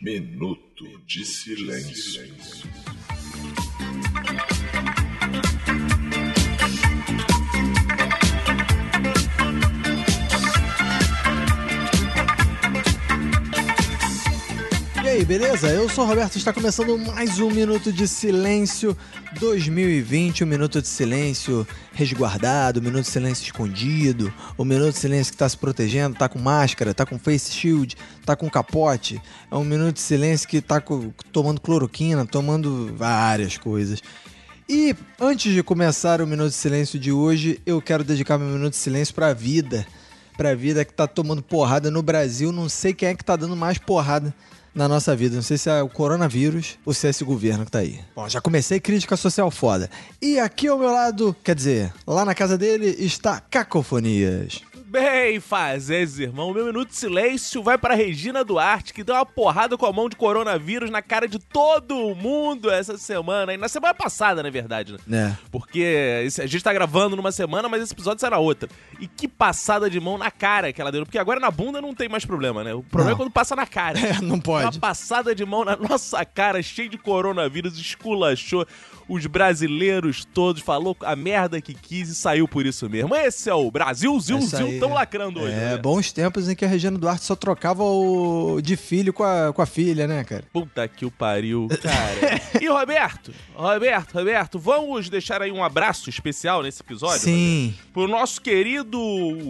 Minuto de silêncio. Aí, beleza? Eu sou o Roberto, está começando mais um Minuto de Silêncio 2020, um Minuto de Silêncio resguardado, um Minuto de Silêncio escondido, um Minuto de Silêncio que está se protegendo, tá com máscara, tá com face shield, tá com capote, é um Minuto de Silêncio que tá tomando cloroquina, tomando várias coisas. E antes de começar o Minuto de Silêncio de hoje, eu quero dedicar meu Minuto de Silêncio pra vida. Pra vida que tá tomando porrada no Brasil. Não sei quem é que tá dando mais porrada na nossa vida. Não sei se é o coronavírus ou se é esse governo que tá aí. Bom, já comecei crítica social foda. E aqui ao meu lado, quer dizer, lá na casa dele está Cacofonias. Bem, fazeres, irmão. Meu minuto de silêncio vai para Regina Duarte, que deu uma porrada com a mão de coronavírus na cara de todo mundo essa semana. E na semana passada, na verdade, né? É. Porque a gente tá gravando numa semana, mas esse episódio sai na outra. E que passada de mão na cara que ela deu. Porque agora na bunda não tem mais problema, né? O problema Não. é quando passa na cara. É, não pode. Uma passada de mão na nossa cara, cheio de coronavírus, esculachou os brasileiros todos, falou a merda que quis e saiu por isso mesmo. Esse é o Brasil, Zil, tão lacrando hoje. É, né? bons tempos em que a Regina Duarte só trocava o de filho com a, com a filha, né, cara? Puta que o pariu, cara. e Roberto, Roberto, Roberto, vamos deixar aí um abraço especial nesse episódio? Sim. Pro nosso querido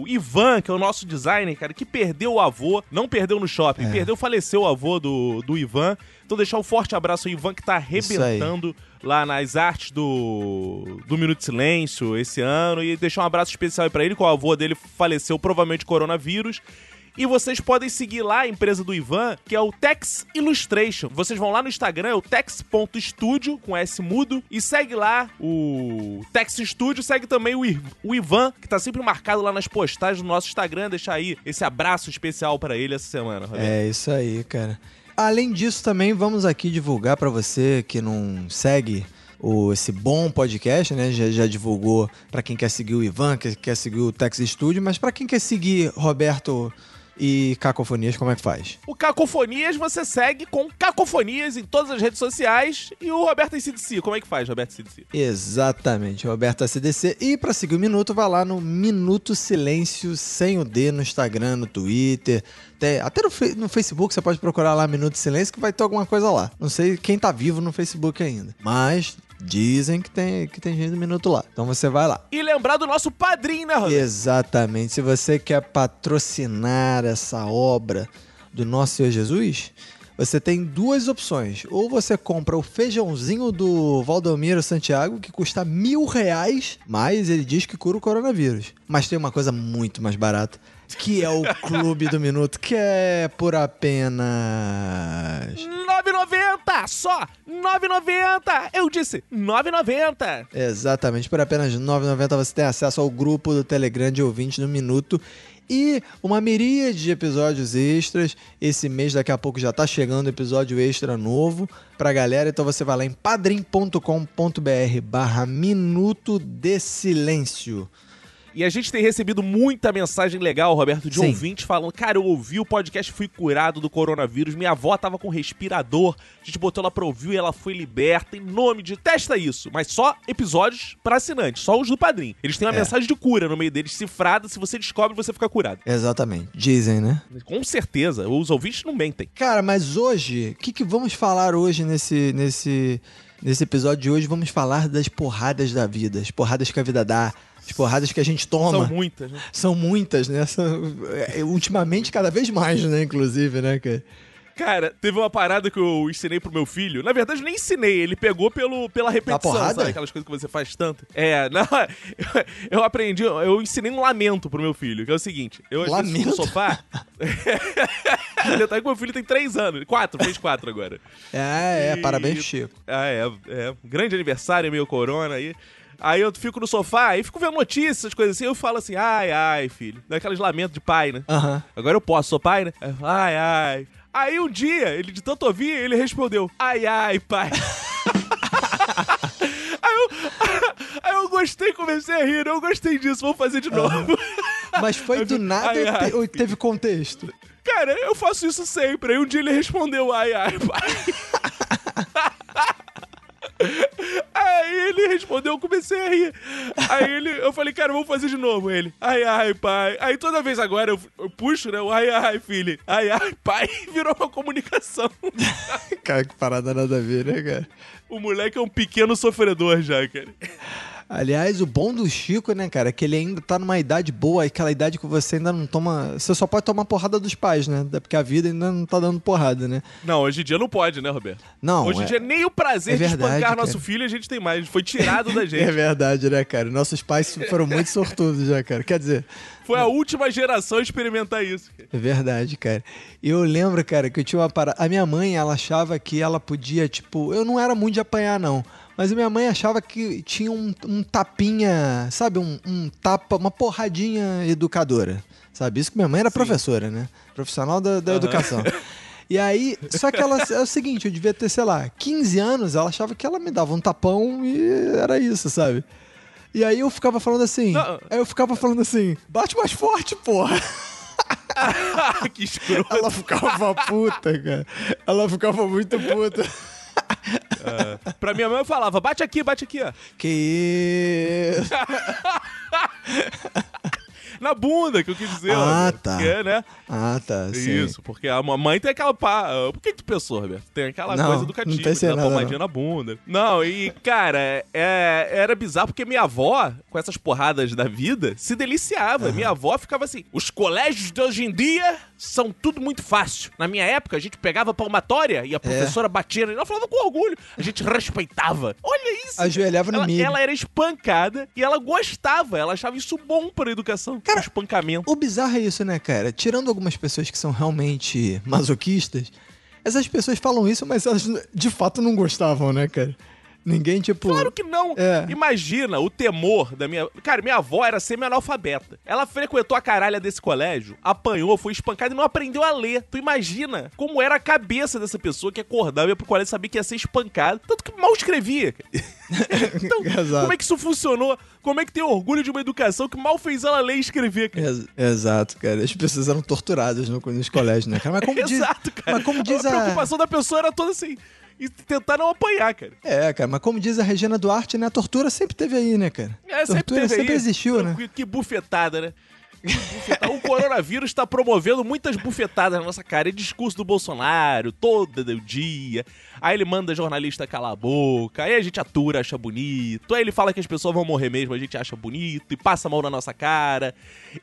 Ivan, que é o nosso designer, cara, que perdeu o avô, não perdeu no shopping, É. perdeu, faleceu o avô do, do Ivan. Então deixar um forte abraço ao Ivan, que tá arrebentando lá nas artes do, do Minuto de Silêncio esse ano. E deixar um abraço especial aí pra ele, que o avô dele faleceu provavelmente de coronavírus. E vocês podem seguir lá a empresa do Ivan, que é o Tex Illustration. Vocês vão lá no Instagram, é o tex.studio, com S mudo, e segue lá o Tex Studio, segue também o, I- o Ivan, que tá sempre marcado lá nas postagens do nosso Instagram. Deixar aí esse abraço especial pra ele essa semana, Roberto. É isso aí, cara. Além disso, também vamos aqui divulgar pra você que não segue o, esse bom podcast, né? Já, já divulgou pra quem quer seguir o Ivan, que quer seguir o Tex Studio, mas pra quem quer seguir Roberto e Cacofonias, como é que faz? O Cacofonias você segue com Cacofonias em todas as redes sociais. E o Roberto CDC, como é que faz, Roberto CDC? Exatamente, Roberto ACDC. E pra seguir o Minuto, vai lá no Minuto Silêncio sem o D no Instagram, no Twitter, até, até no, no Facebook você pode procurar lá Minuto Silêncio que vai ter alguma coisa lá. Não sei quem tá vivo no Facebook ainda, mas dizem que tem, que tem gente do Minuto lá. Então você vai lá. E lembrar do nosso padrinho, né, Roberto? Exatamente. Se você quer patrocinar essa obra do nosso Senhor Jesus, você tem duas opções. Ou você compra o feijãozinho do Valdomiro Santiago, que custa mil reais, mas ele diz que cura o coronavírus. Mas tem uma coisa muito mais barata, que é o Clube do Minuto, que é por apenas... 9,90! Só 9,90! Eu disse 9,90! Exatamente, por apenas R$ 9,90 você tem acesso ao grupo do Telegram de ouvintes do Minuto e uma miríade de episódios extras. Esse mês, daqui a pouco, já tá chegando episódio extra novo pra galera. Então você vai lá em padrim.com.br barra Minuto de Silêncio. E a gente tem recebido muita mensagem legal, Roberto, de Sim. ouvintes falando: Cara, eu ouvi o podcast, fui curado do coronavírus. Minha avó tava com respirador. A gente botou ela pra ouvir e ela foi liberta. Em nome de. Testa isso. Mas só episódios pra assinantes, só os do padrinho. Eles têm uma É. mensagem de cura no meio deles, cifrada. Se você descobre, você fica curado. Exatamente, dizem, né? Com certeza, os ouvintes não mentem. Cara, mas hoje, o que, que vamos falar hoje nesse, nesse, nesse episódio de hoje? Vamos falar das porradas da vida, as porradas que a vida dá, as porradas que a gente toma. São muitas, né? São muitas, né? São- é, ultimamente, cada vez mais, né? Inclusive, né, cara? Cara, teve uma parada que eu ensinei pro meu filho. Na verdade, nem ensinei, ele pegou pelo, pela repetição, sabe? Aquelas coisas que você faz tanto. É, não, eu, eu aprendi, eu ensinei um lamento pro meu filho, que é o seguinte: eu fico no Lamento? sofá. Detalhe que meu filho tem três anos, quatro, fez quatro agora. É, é, E- parabéns, Chico. Ah, é, é. Grande aniversário, meio corona aí. Aí eu fico no sofá e fico vendo notícias, coisas assim. Eu falo assim, ai, ai, filho. Daqueles lamentos de pai, né? Aham. Agora eu posso, sou pai, né? Ai, ai. Aí um dia, ele de tanto ouvir, ele respondeu, ai, ai, pai. aí, eu, aí eu gostei, comecei a rir, eu gostei disso, vamos fazer de novo. Mas foi do nada Ai, ai, ou teve contexto? Cara, eu faço isso sempre. Aí um dia ele respondeu, ai, ai, pai. Aí ele respondeu, eu comecei a rir. Aí ele, eu falei, cara, vamos fazer de novo. Ele, ai, ai, pai. Aí toda vez agora eu, eu puxo, né? O ai, ai, filho. Ai, ai, pai. Virou uma comunicação. cara, que parada nada a ver, né, cara? O moleque é um pequeno sofredor já, cara. Aliás, o bom do Chico, né, cara, é que ele ainda tá numa idade boa, aquela idade que você ainda não toma. Você só pode tomar porrada dos pais, né? Porque a vida ainda não tá dando porrada, né? Não, hoje em dia não pode, né, Roberto? Não. Hoje em é... dia nem o prazer é verdade, de espancar cara. nosso filho a gente tem mais. Foi tirado da gente. É verdade, né, cara? Nossos pais foram muito sortudos já, cara. Quer dizer. Foi a última geração a experimentar isso. Cara. É verdade, cara. Eu lembro, cara, que eu tinha uma parada. A minha mãe, ela achava que ela podia, tipo. Eu não era muito de apanhar, não. Mas minha mãe achava que tinha um, um tapinha, sabe? Um, um, tapa, uma porradinha educadora. Sabe? Isso que minha mãe era Sim. professora, né? Profissional da, da uhum. educação. E aí, só que ela é o seguinte, eu devia ter, sei lá, 15 anos, ela achava que ela me dava um tapão e era isso, sabe? E aí eu ficava falando assim, Não. aí eu ficava falando assim, bate mais forte, porra. que escroto. Ela ficava puta, cara. Ela ficava muito puta. Uh, pra minha mãe eu falava, bate aqui, bate aqui, ó. Que isso? Na bunda, que eu quis dizer. Ah, ó, tá. Porque, né? Ah, tá. sim. Isso, porque a mãe tem aquela pá. Por que tu pensou, Roberto? Tem aquela Não, coisa não educativa, pensei da nada, pomadinha não. na bunda. Não, e, cara, é, era bizarro porque minha avó, com essas porradas da vida, se deliciava. Minha avó ficava assim: os colégios de hoje em dia são tudo muito fácil. Na minha época, a gente pegava palmatória É. e a professora batia. E ela falava com orgulho. A gente respeitava. Olha isso. Ajoelhava no ela, milho. ela era espancada e ela gostava. Ela achava isso bom para a educação. Cara, o espancamento. O bizarro é isso, né, cara? Tirando algumas pessoas que são realmente masoquistas, essas pessoas falam isso, mas elas de fato não gostavam, né, cara? Ninguém, tipo. Claro que não. É. Imagina o temor da minha. Cara, minha avó era semi-analfabeta. Ela frequentou a caralha desse colégio, apanhou, foi espancada e não aprendeu a ler. Tu imagina como era a cabeça dessa pessoa que acordava e ia pro colégio sabia que ia ser espancada. Tanto que mal escrevia. então, Exato. como é que isso funcionou? Como é que tem orgulho de uma educação que mal fez ela ler e escrever, cara? Ex- Exato, cara. As pessoas eram torturadas no- nos colégios, né, cara? Mas como diz, Exato, cara. Mas como diz a a. preocupação da pessoa era toda assim. E tentar não apanhar, cara. É, cara, mas como diz a Regina Duarte, né? A tortura sempre teve aí, né, cara? É, sempre tortura teve sempre aí. existiu, né? Que, que bufetada, né? O coronavírus está promovendo muitas bufetadas na nossa cara. E discurso do Bolsonaro, todo o dia. Aí ele manda jornalista calar a boca. Aí a gente atura, acha bonito. Aí ele fala que as pessoas vão morrer mesmo, a gente acha bonito. E passa a mão na nossa cara.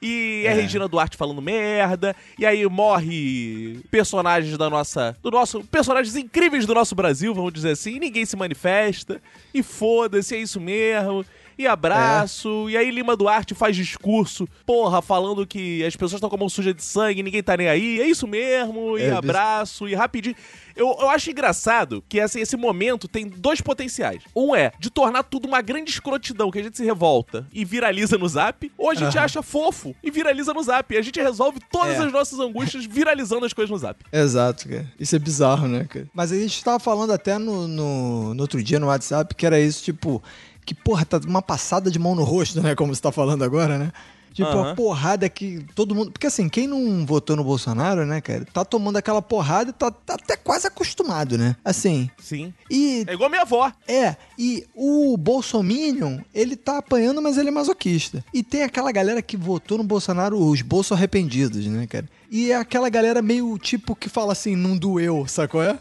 E é, É. Regina Duarte falando merda. E aí morre personagens da nossa. Do nosso. Personagens incríveis do nosso Brasil, vamos dizer assim. E ninguém se manifesta. E foda-se, é isso mesmo e abraço. E aí Lima Duarte faz discurso, porra, falando que as pessoas estão com a mão suja de sangue, ninguém tá nem aí. É isso mesmo, e É, abraço, e rapidinho. Eu, eu acho engraçado que assim, esse momento tem dois potenciais. Um é de tornar tudo uma grande escrotidão, que a gente se revolta e viraliza no zap, ou a gente acha fofo e viraliza no zap. E a gente resolve todas É. as nossas angústias viralizando as coisas no zap. Exato, cara. Isso é bizarro, né, cara? Mas a gente tava falando até no, no, no outro dia no WhatsApp que era isso, tipo, que, porra, tá uma passada de mão no rosto, né? Como você tá falando agora, né? Tipo, Aham. a porrada que todo mundo. Porque assim, quem não votou no Bolsonaro, né, cara, tá tomando aquela porrada e tá, tá até quase acostumado, né? Assim. Sim. E. É igual minha avó. É, e o Bolsominion, ele tá apanhando, mas ele é masoquista. E tem aquela galera que votou no Bolsonaro, os bolso arrependidos, né, cara? E é aquela galera meio tipo que fala assim, não doeu, sacou? É?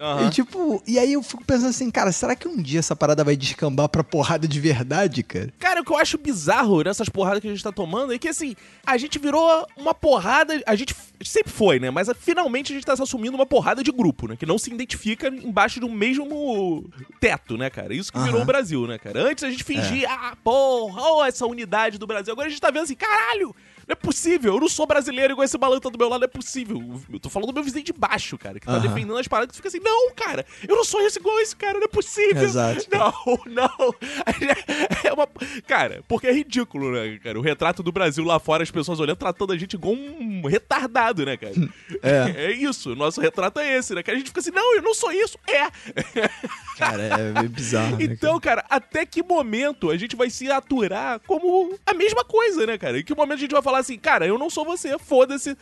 Aham. E tipo, e aí eu fico pensando assim, cara, será que um dia essa parada vai descambar pra porrada de verdade, cara? Cara, o que eu acho bizarro nessas porradas que a gente tá tomando é que, assim, a gente virou uma porrada. A gente sempre foi, né? Mas finalmente a gente tá se assumindo uma porrada de grupo, né? Que não se identifica embaixo do mesmo teto, né, cara? Isso que virou Aham. o Brasil, né, cara? Antes a gente fingia, ah, porra, oh, essa unidade do Brasil. Agora a gente tá vendo assim, caralho! Não é possível, eu não sou brasileiro igual esse malandro tá do meu lado, não é possível. Eu tô falando do meu vizinho de baixo, cara, que tá defendendo as paradas que fica assim, não, cara, eu não sou esse igual esse cara, não é possível. Exato. Não, não. É uma. Cara, porque é ridículo, né, cara? O retrato do Brasil lá fora, as pessoas olhando, tratando a gente igual um retardado, né, cara? É. É isso. O nosso retrato é esse, né? Que a gente fica assim, não, eu não sou isso. É. Cara, é meio bizarro, né, Então, cara, até que momento a gente vai se aturar como a mesma coisa, né, cara? Em que momento a gente vai falar assim, cara, eu não sou você, foda-se.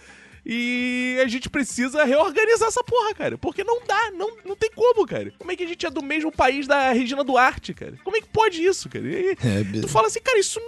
E a gente precisa reorganizar essa porra, cara. Porque não dá, não, não tem como, cara. Como é que a gente é do mesmo país da Regina Duarte, cara? Como é que pode isso, cara? E aí, É, tu fala assim, cara, isso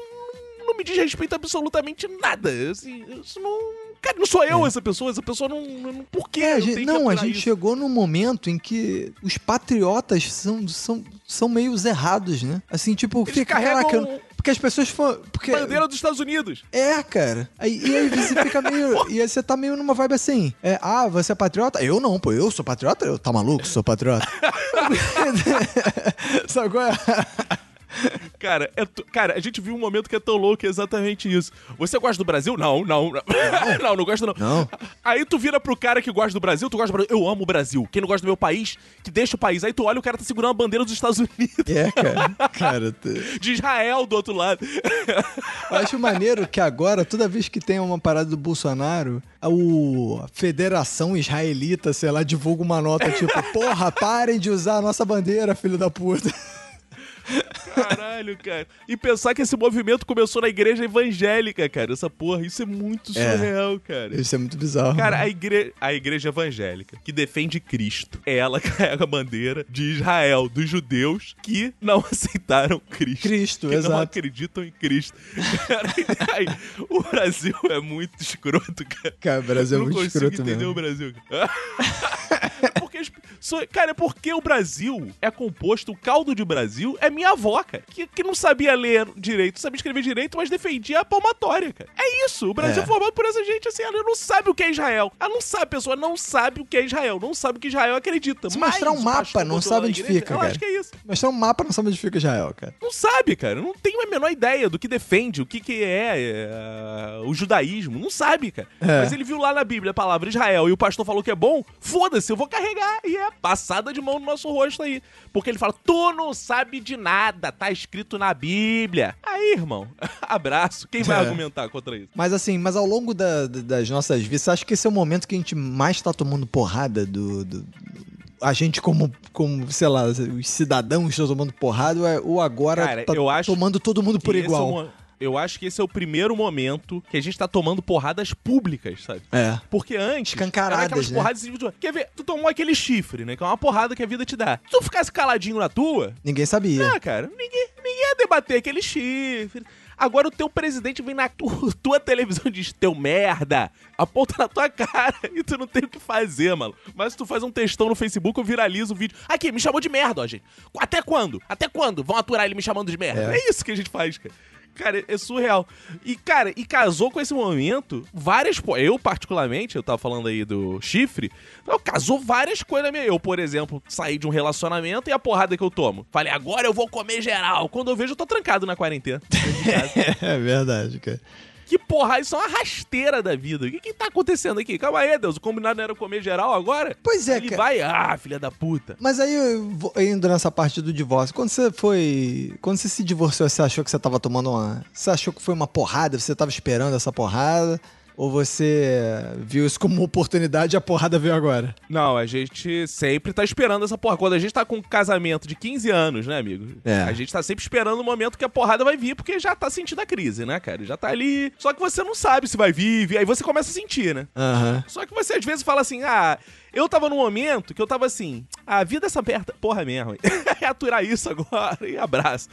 não, me diz respeito a absolutamente nada. Assim, isso não. Cara, não sou eu essa pessoa, essa pessoa não. não por quê? É, a gente- não, a gente isso? chegou num momento em que os patriotas são, são, são meio errados, né? Assim, tipo, Eles fica, carregam caraca, eu- porque as pessoas foram. Porque, Bandeira dos Estados Unidos. É, cara. Aí, e aí você fica meio. e aí você tá meio numa vibe assim. É, ah, você é patriota? Eu não, pô. Eu sou patriota? Eu, tá maluco? Sou patriota. Sabe qual é? Cara, é tu- cara, a gente viu um momento que é tão louco que é exatamente isso. Você gosta do Brasil? Não, não. Não, não, não gosto não. Não. Aí tu vira pro cara que gosta do Brasil, tu gosta do Brasil. Eu amo o Brasil. Quem não gosta do meu país, que deixa o país. Aí tu olha o cara tá segurando a bandeira dos Estados Unidos. É, cara. Cara, t- De Israel do outro lado. eu acho maneiro que agora, toda vez que tem uma parada do Bolsonaro, a Federação Israelita, sei lá, divulga uma nota tipo: Porra, parem de usar a nossa bandeira, filho da puta. Caralho, cara. E pensar que esse movimento começou na igreja evangélica, cara. Essa porra, isso é muito É. surreal, cara. Isso é muito bizarro. Cara, a, igre... a igreja evangélica, que defende Cristo, ela carrega a bandeira de Israel, dos judeus que não aceitaram Cristo. Cristo, que não exato. acreditam em Cristo. Cara, aí, o Brasil é muito escroto, cara. Cara, o Brasil é Eu não muito consigo escroto entender mesmo. o Brasil. cara. É porque cara, é porque o Brasil é composto, o caldo de Brasil é minha avó, cara, que, que não sabia ler direito, sabia escrever direito, mas defendia a palmatória, cara. É isso, o Brasil É. é formado por essa gente assim, ela não sabe o que é Israel. Ela não sabe, a pessoa não sabe o que é Israel, não sabe o que Israel acredita. Se mas mostrar um mapa, não sabe onde igreja, fica, cara. acha que é isso. Mostrar um mapa não sabe onde fica Israel, cara. Não sabe, cara. Não tem a menor ideia do que defende, o que, que é, é, o judaísmo. Não sabe, cara. É. Mas ele viu lá na Bíblia a palavra Israel e o pastor falou que é bom. Foda-se, eu vou carregar. E é passada de mão no nosso rosto aí. Porque ele fala: Tu não sabe de nada, tá escrito na Bíblia. Aí, irmão, abraço. Quem vai É. argumentar contra isso? Mas assim, mas ao longo da- da- das nossas vidas, acha que esse é o momento que a gente mais tá tomando porrada do. do- a gente, como, como, sei lá, os cidadãos estão tomando porrada, ou é- agora Cara, tá eu acho tomando todo mundo por Que esse é igual? Eu acho que esse é o primeiro momento que a gente tá tomando porradas públicas, sabe? É. Porque antes. Escancaradas, era aquelas né? porradas individuais. Quer ver? Tu tomou aquele chifre, né? Que é uma porrada que a vida te dá. Se tu ficasse caladinho na tua, Ninguém sabia. ah, cara, ninguém, ninguém ia debater aquele chifre. Agora o teu presidente vem na tu- tua televisão e diz: teu merda, aponta na tua cara e tu não tem o que fazer, mano. Mas se tu faz um textão no Facebook, eu viralizo o vídeo. Aqui, me chamou de merda, ó, gente. Até quando? Até quando vão aturar ele me chamando de merda? É. É, isso que a gente faz, cara. Cara, é surreal. E, cara, e casou com esse momento várias. Eu, particularmente, eu tava falando aí do chifre. Eu, casou várias coisas minha. Eu, por exemplo, saí de um relacionamento e a porrada que eu tomo. Falei, agora eu vou comer geral. Quando eu vejo, eu tô trancado na quarentena. É verdade, cara. Que porra, isso é uma rasteira da vida. O que que tá acontecendo aqui? Calma aí, Deus. O combinado não era comer geral agora? Pois é, Ele cara. vai, ah, filha da puta. Mas aí, indo nessa parte do divórcio, quando você foi. Quando você se divorciou, você achou que você tava tomando uma. Você achou que foi uma porrada? Você tava esperando essa porrada? Ou você viu isso como uma oportunidade e a porrada veio agora? Não, a gente sempre tá esperando essa porra. Quando a gente tá com um casamento de 15 anos, né, amigo? É. A gente tá sempre esperando o momento que a porrada vai vir, porque já tá sentindo a crise, né, cara? Já tá ali. Só que você não sabe se vai vir, aí você começa a sentir, né? Aham. Só que você às vezes fala assim, ah, eu tava num momento que eu tava assim, a vida é essa merda, porra mesmo, hein? é aturar isso agora e abraço.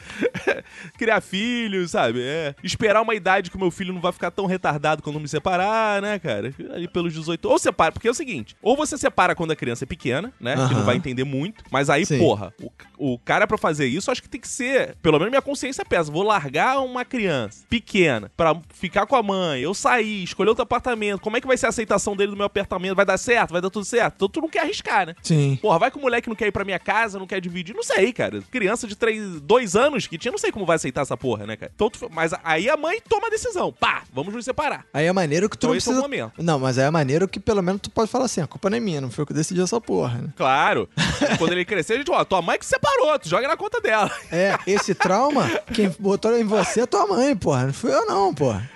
Criar filhos, sabe? É. Esperar uma idade que o meu filho não vai ficar tão retardado quando me separar, né, cara? Ali pelos 18. Ou separa, porque é o seguinte, ou você separa quando a criança é pequena, né? Que não vai entender muito, mas aí, Sim. porra, o, o cara pra fazer isso, acho que tem que ser, pelo menos minha consciência pesa, vou largar uma criança pequena pra ficar com a mãe, eu sair, escolher outro apartamento, como é que vai ser a aceitação dele no meu apartamento? Vai dar certo? Vai dar tudo certo? Então tu não quer arriscar, né? Sim. Porra, vai que o moleque não quer ir pra minha casa, não quer dividir. Não sei, cara. Criança de três, dois anos que tinha, não sei como vai aceitar essa porra, né, cara? Então, tu- mas aí a mãe toma a decisão. Pá, vamos nos separar. Aí é maneiro que tu Então não esse é o precisa... momento. Não, mas aí é maneiro que pelo menos tu pode falar assim, a culpa não é minha, não foi eu que decidi essa porra, né? Claro. Quando ele crescer, a gente, ó, tua mãe que separou, tu joga na conta dela. É, esse trauma, quem botou em você é tua mãe, porra. Não fui eu não, porra.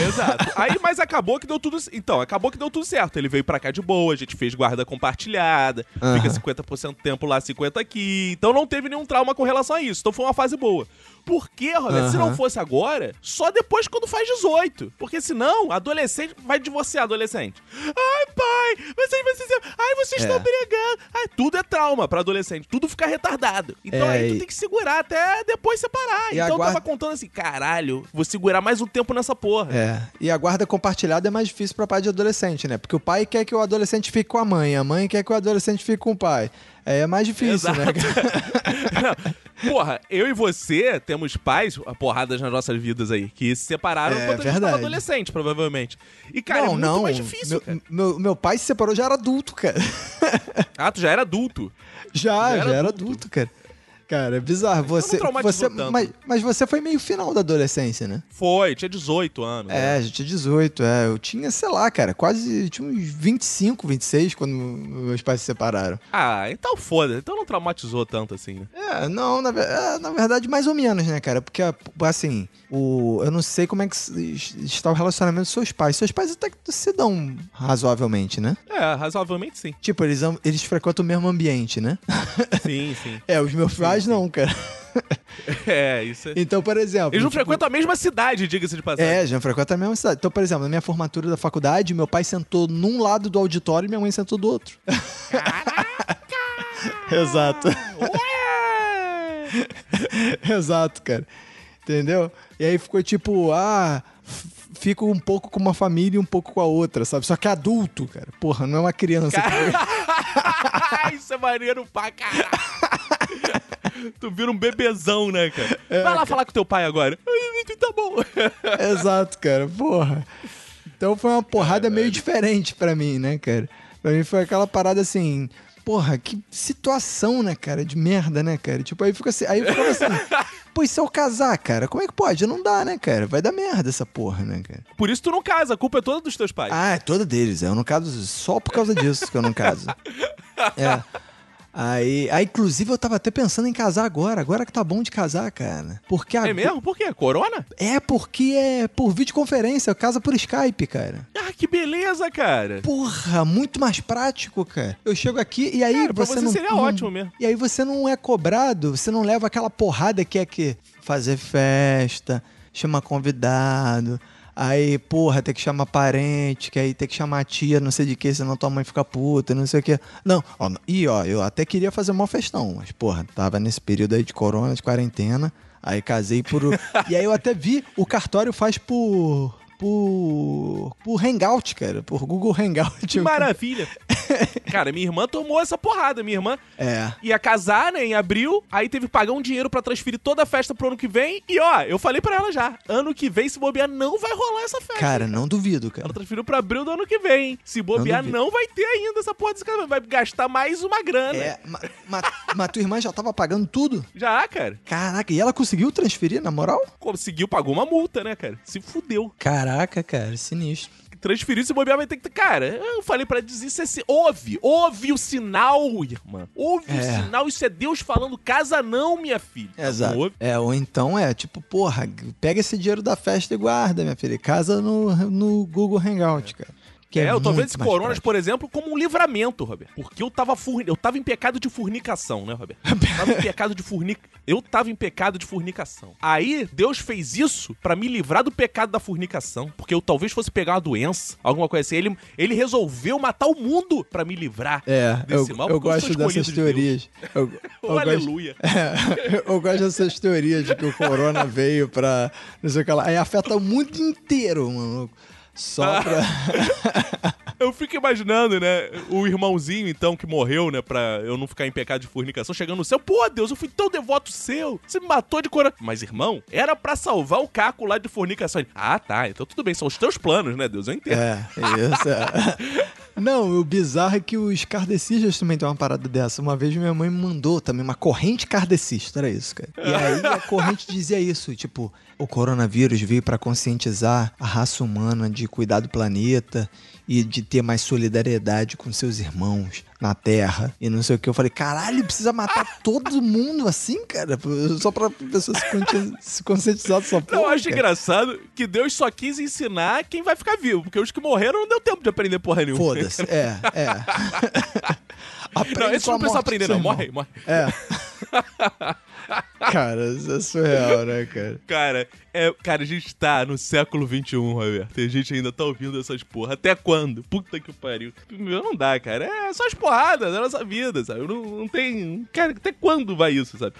Exato. Aí, mas acabou que deu tudo. Então, acabou que deu tudo certo. Ele veio pra cá de boa, a gente fez guarda compartilhada, Aham. fica 50% do tempo lá, 50% aqui. Então não teve nenhum trauma com relação a isso. Então foi uma fase boa. Por quê, Roberto? Se não fosse agora, só depois quando faz 18. Porque senão, adolescente vai divorciar adolescente. Ai, pai, vocês, vocês, ai, vocês É. estão brigando. Ai, tudo é trauma pra adolescente, tudo fica retardado. Então É, aí tu tem que segurar até depois separar. E então a eu guarda- tava contando assim, caralho, vou segurar mais um tempo nessa porra. É. E a guarda compartilhada é mais difícil pra pai de adolescente, né? Porque o pai quer que o adolescente fique com a mãe, a mãe quer que o adolescente fique com o pai. Aí é mais difícil, né? Porra, eu e você temos pais, porradas nas nossas vidas aí, que se separaram É, quando a gente verdade. tava adolescente, provavelmente. E, cara, é não, muito não. mais difícil, meu, meu, meu pai se separou já era adulto, cara. Ah, tu já era adulto. Já, Já já era era, adulto. adulto. cara. Cara, é bizarro. Você, você, mas, mas você foi meio final da adolescência, né? Foi, tinha 18 anos. né? É, gente tinha 18, é. Eu tinha, sei lá, cara, quase. Tinha uns 25, 26 quando meus pais se separaram. Ah, então foda. Então não traumatizou tanto assim, né? É, não, na, é, na verdade, mais ou menos, né, cara? Porque, assim, o, eu não sei como é que está o relacionamento dos seus pais. Seus pais até que se dão razoavelmente, né? É, razoavelmente sim. Tipo, eles, eles frequentam o mesmo ambiente, né? Sim, sim. É, os meus pais não, cara. É, isso é... Então, por exemplo. Eles não tipo, frequentam a mesma cidade, diga-se de passagem. É, já frequenta a mesma cidade. Então, por exemplo, na minha formatura da faculdade, meu pai sentou num lado do auditório e minha mãe sentou do outro. Exato. Ué! Exato, cara. Entendeu? E aí ficou tipo, ah, fico um pouco com uma família e um pouco com a outra, sabe? Só que adulto, cara. Porra, não é uma criança. que foi- Isso é maneiro pra caralho. tu vira um bebezão, né, cara? É, Vai lá falar com teu pai agora. Ai, Tá bom. Exato, cara. Porra. Então foi uma porrada meio diferente pra mim, né, cara? Pra mim foi aquela parada assim. Porra, que situação, né, cara? De merda, né, cara? Tipo, aí fica assim. Aí eu ficava assim. Pô, e se eu casar, cara? Como é que pode? Não dá, né, cara? Vai dar merda essa porra, né, cara? Por isso tu não casa, a culpa é toda dos teus pais. Ah, é toda deles. Eu não caso só por causa disso que eu não caso. É. Aí, aí, inclusive, eu tava até pensando em casar agora. Agora que tá bom de casar, cara. Porque é agora- mesmo? Por quê? Corona? É porque é por videoconferência, casa por Skype, cara. Ah, que beleza, cara. Porra, muito mais prático, cara. Eu chego aqui e aí Cara, você você não seria não- ótimo mesmo. E aí você não é cobrado, você não leva aquela porrada que é que fazer festa, chamar convidado. Aí, porra, tem que chamar parente, que aí tem que chamar tia, não sei de que, senão tua mãe fica puta, não sei o que. Não, ó, não- e ó, eu até queria fazer uma festão, mas, porra, tava nesse período aí de corona, de quarentena, aí casei por. e aí eu até vi, o cartório faz por. Por. por Hangout, cara, por Google Hangout. Que maravilha. cara, minha irmã tomou essa porrada. Minha irmã É. ia casar, né, em abril, aí teve que pagar um dinheiro pra transferir toda a festa pro ano que vem. E ó, eu falei pra ela já, ano que vem, se bobear, não vai rolar essa festa. Cara, não duvido, cara. Ela transferiu pra abril do ano que vem. Se bobear, duvido. não, vai ter ainda essa porra desse cara. Vai gastar mais uma grana. É, mas ma, mas tua irmã já tava pagando tudo? Já, cara. Caraca, e ela conseguiu transferir, na moral? Conseguiu, pagou uma multa, né, cara? Se fudeu. Caraca, cara, sinistro. Transferir, se bobear, vai ter que. Cara, eu falei pra dizer isso é se... Ouve, ouve o sinal, irmã. Ouve o É. sinal, isso é Deus falando, casa não, minha filha. Exato. Ouve. É, ou então é, tipo, porra, pega esse dinheiro da festa e guarda, minha filha. Casa no, no Google Hangout, cara. Que É, eu tô vendo esse coronas, por exemplo, como um livramento, Roberto. Porque eu tava, furni... eu tava em pecado de fornicação, né, Roberto? Eu tava em pecado de furnic... Eu tava em pecado de fornicação. Aí, Deus fez isso pra me livrar do pecado da fornicação. Porque eu talvez fosse pegar uma doença, alguma coisa assim. Ele, ele resolveu matar o mundo pra me livrar É, eu, desse mal. eu gosto dessas de teorias. Eu, eu Oh, gosto, aleluia. É, eu gosto dessas teorias de que o corona veio pra. Não sei o que lá. Aí afeta o mundo inteiro, mano. Só pra. Eu fico imaginando, né? O irmãozinho, então, que morreu, né? Pra eu não ficar em pecado de fornicação, chegando no céu. Pô, Deus, eu fui tão devoto seu. Você me matou de coração. Mas, irmão, era pra salvar o Caco lá de fornicação. Ele, ah, tá. Então tudo bem. São os teus planos, né, Deus? Eu entendo. É, isso. É. Não, o bizarro é que os kardecistas também tem uma parada dessa. Uma vez minha mãe me mandou também uma corrente kardecista, era isso, cara. E aí a corrente dizia isso, tipo, o coronavírus veio pra conscientizar a raça humana de cuidar do planeta e de ter mais solidariedade com seus irmãos. na Terra e não sei o que. Eu falei, caralho, precisa matar todo mundo assim, cara? Só pra pessoa se, consci- se conscientizar dessa porra. Não, eu acho cara. engraçado que Deus só quis ensinar quem vai ficar vivo, porque os que morreram não deu tempo de aprender porra nenhuma. Foda-se, é, é. Aprende Não, esse a não precisa aprender, não. Morre, morre. É. cara, isso é surreal, né, cara? Cara, é, cara, a gente tá no século XXI, Roberto. E a gente ainda tá ouvindo essas porra. Até quando? Puta que pariu. Não dá, cara. É só as porradas da nossa vida, sabe? Não, não tem. Cara, até quando vai isso, sabe?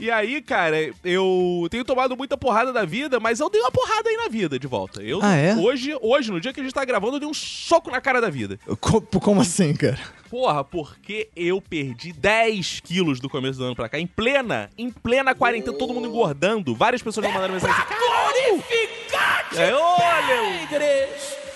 E aí, cara, eu tenho tomado muita porrada da vida, mas eu dei uma porrada aí na vida de volta. Eu, Ah, é? Hoje, hoje, no dia que a gente tá gravando, eu dei um soco na cara da vida. Co- Como assim, cara? Porra, porque eu perdi 10 quilos do começo do ano pra cá, em plena, em plena quarentena, todo mundo engordando. Várias pessoas me mandaram mensagem assim, Glorificado! É, olha!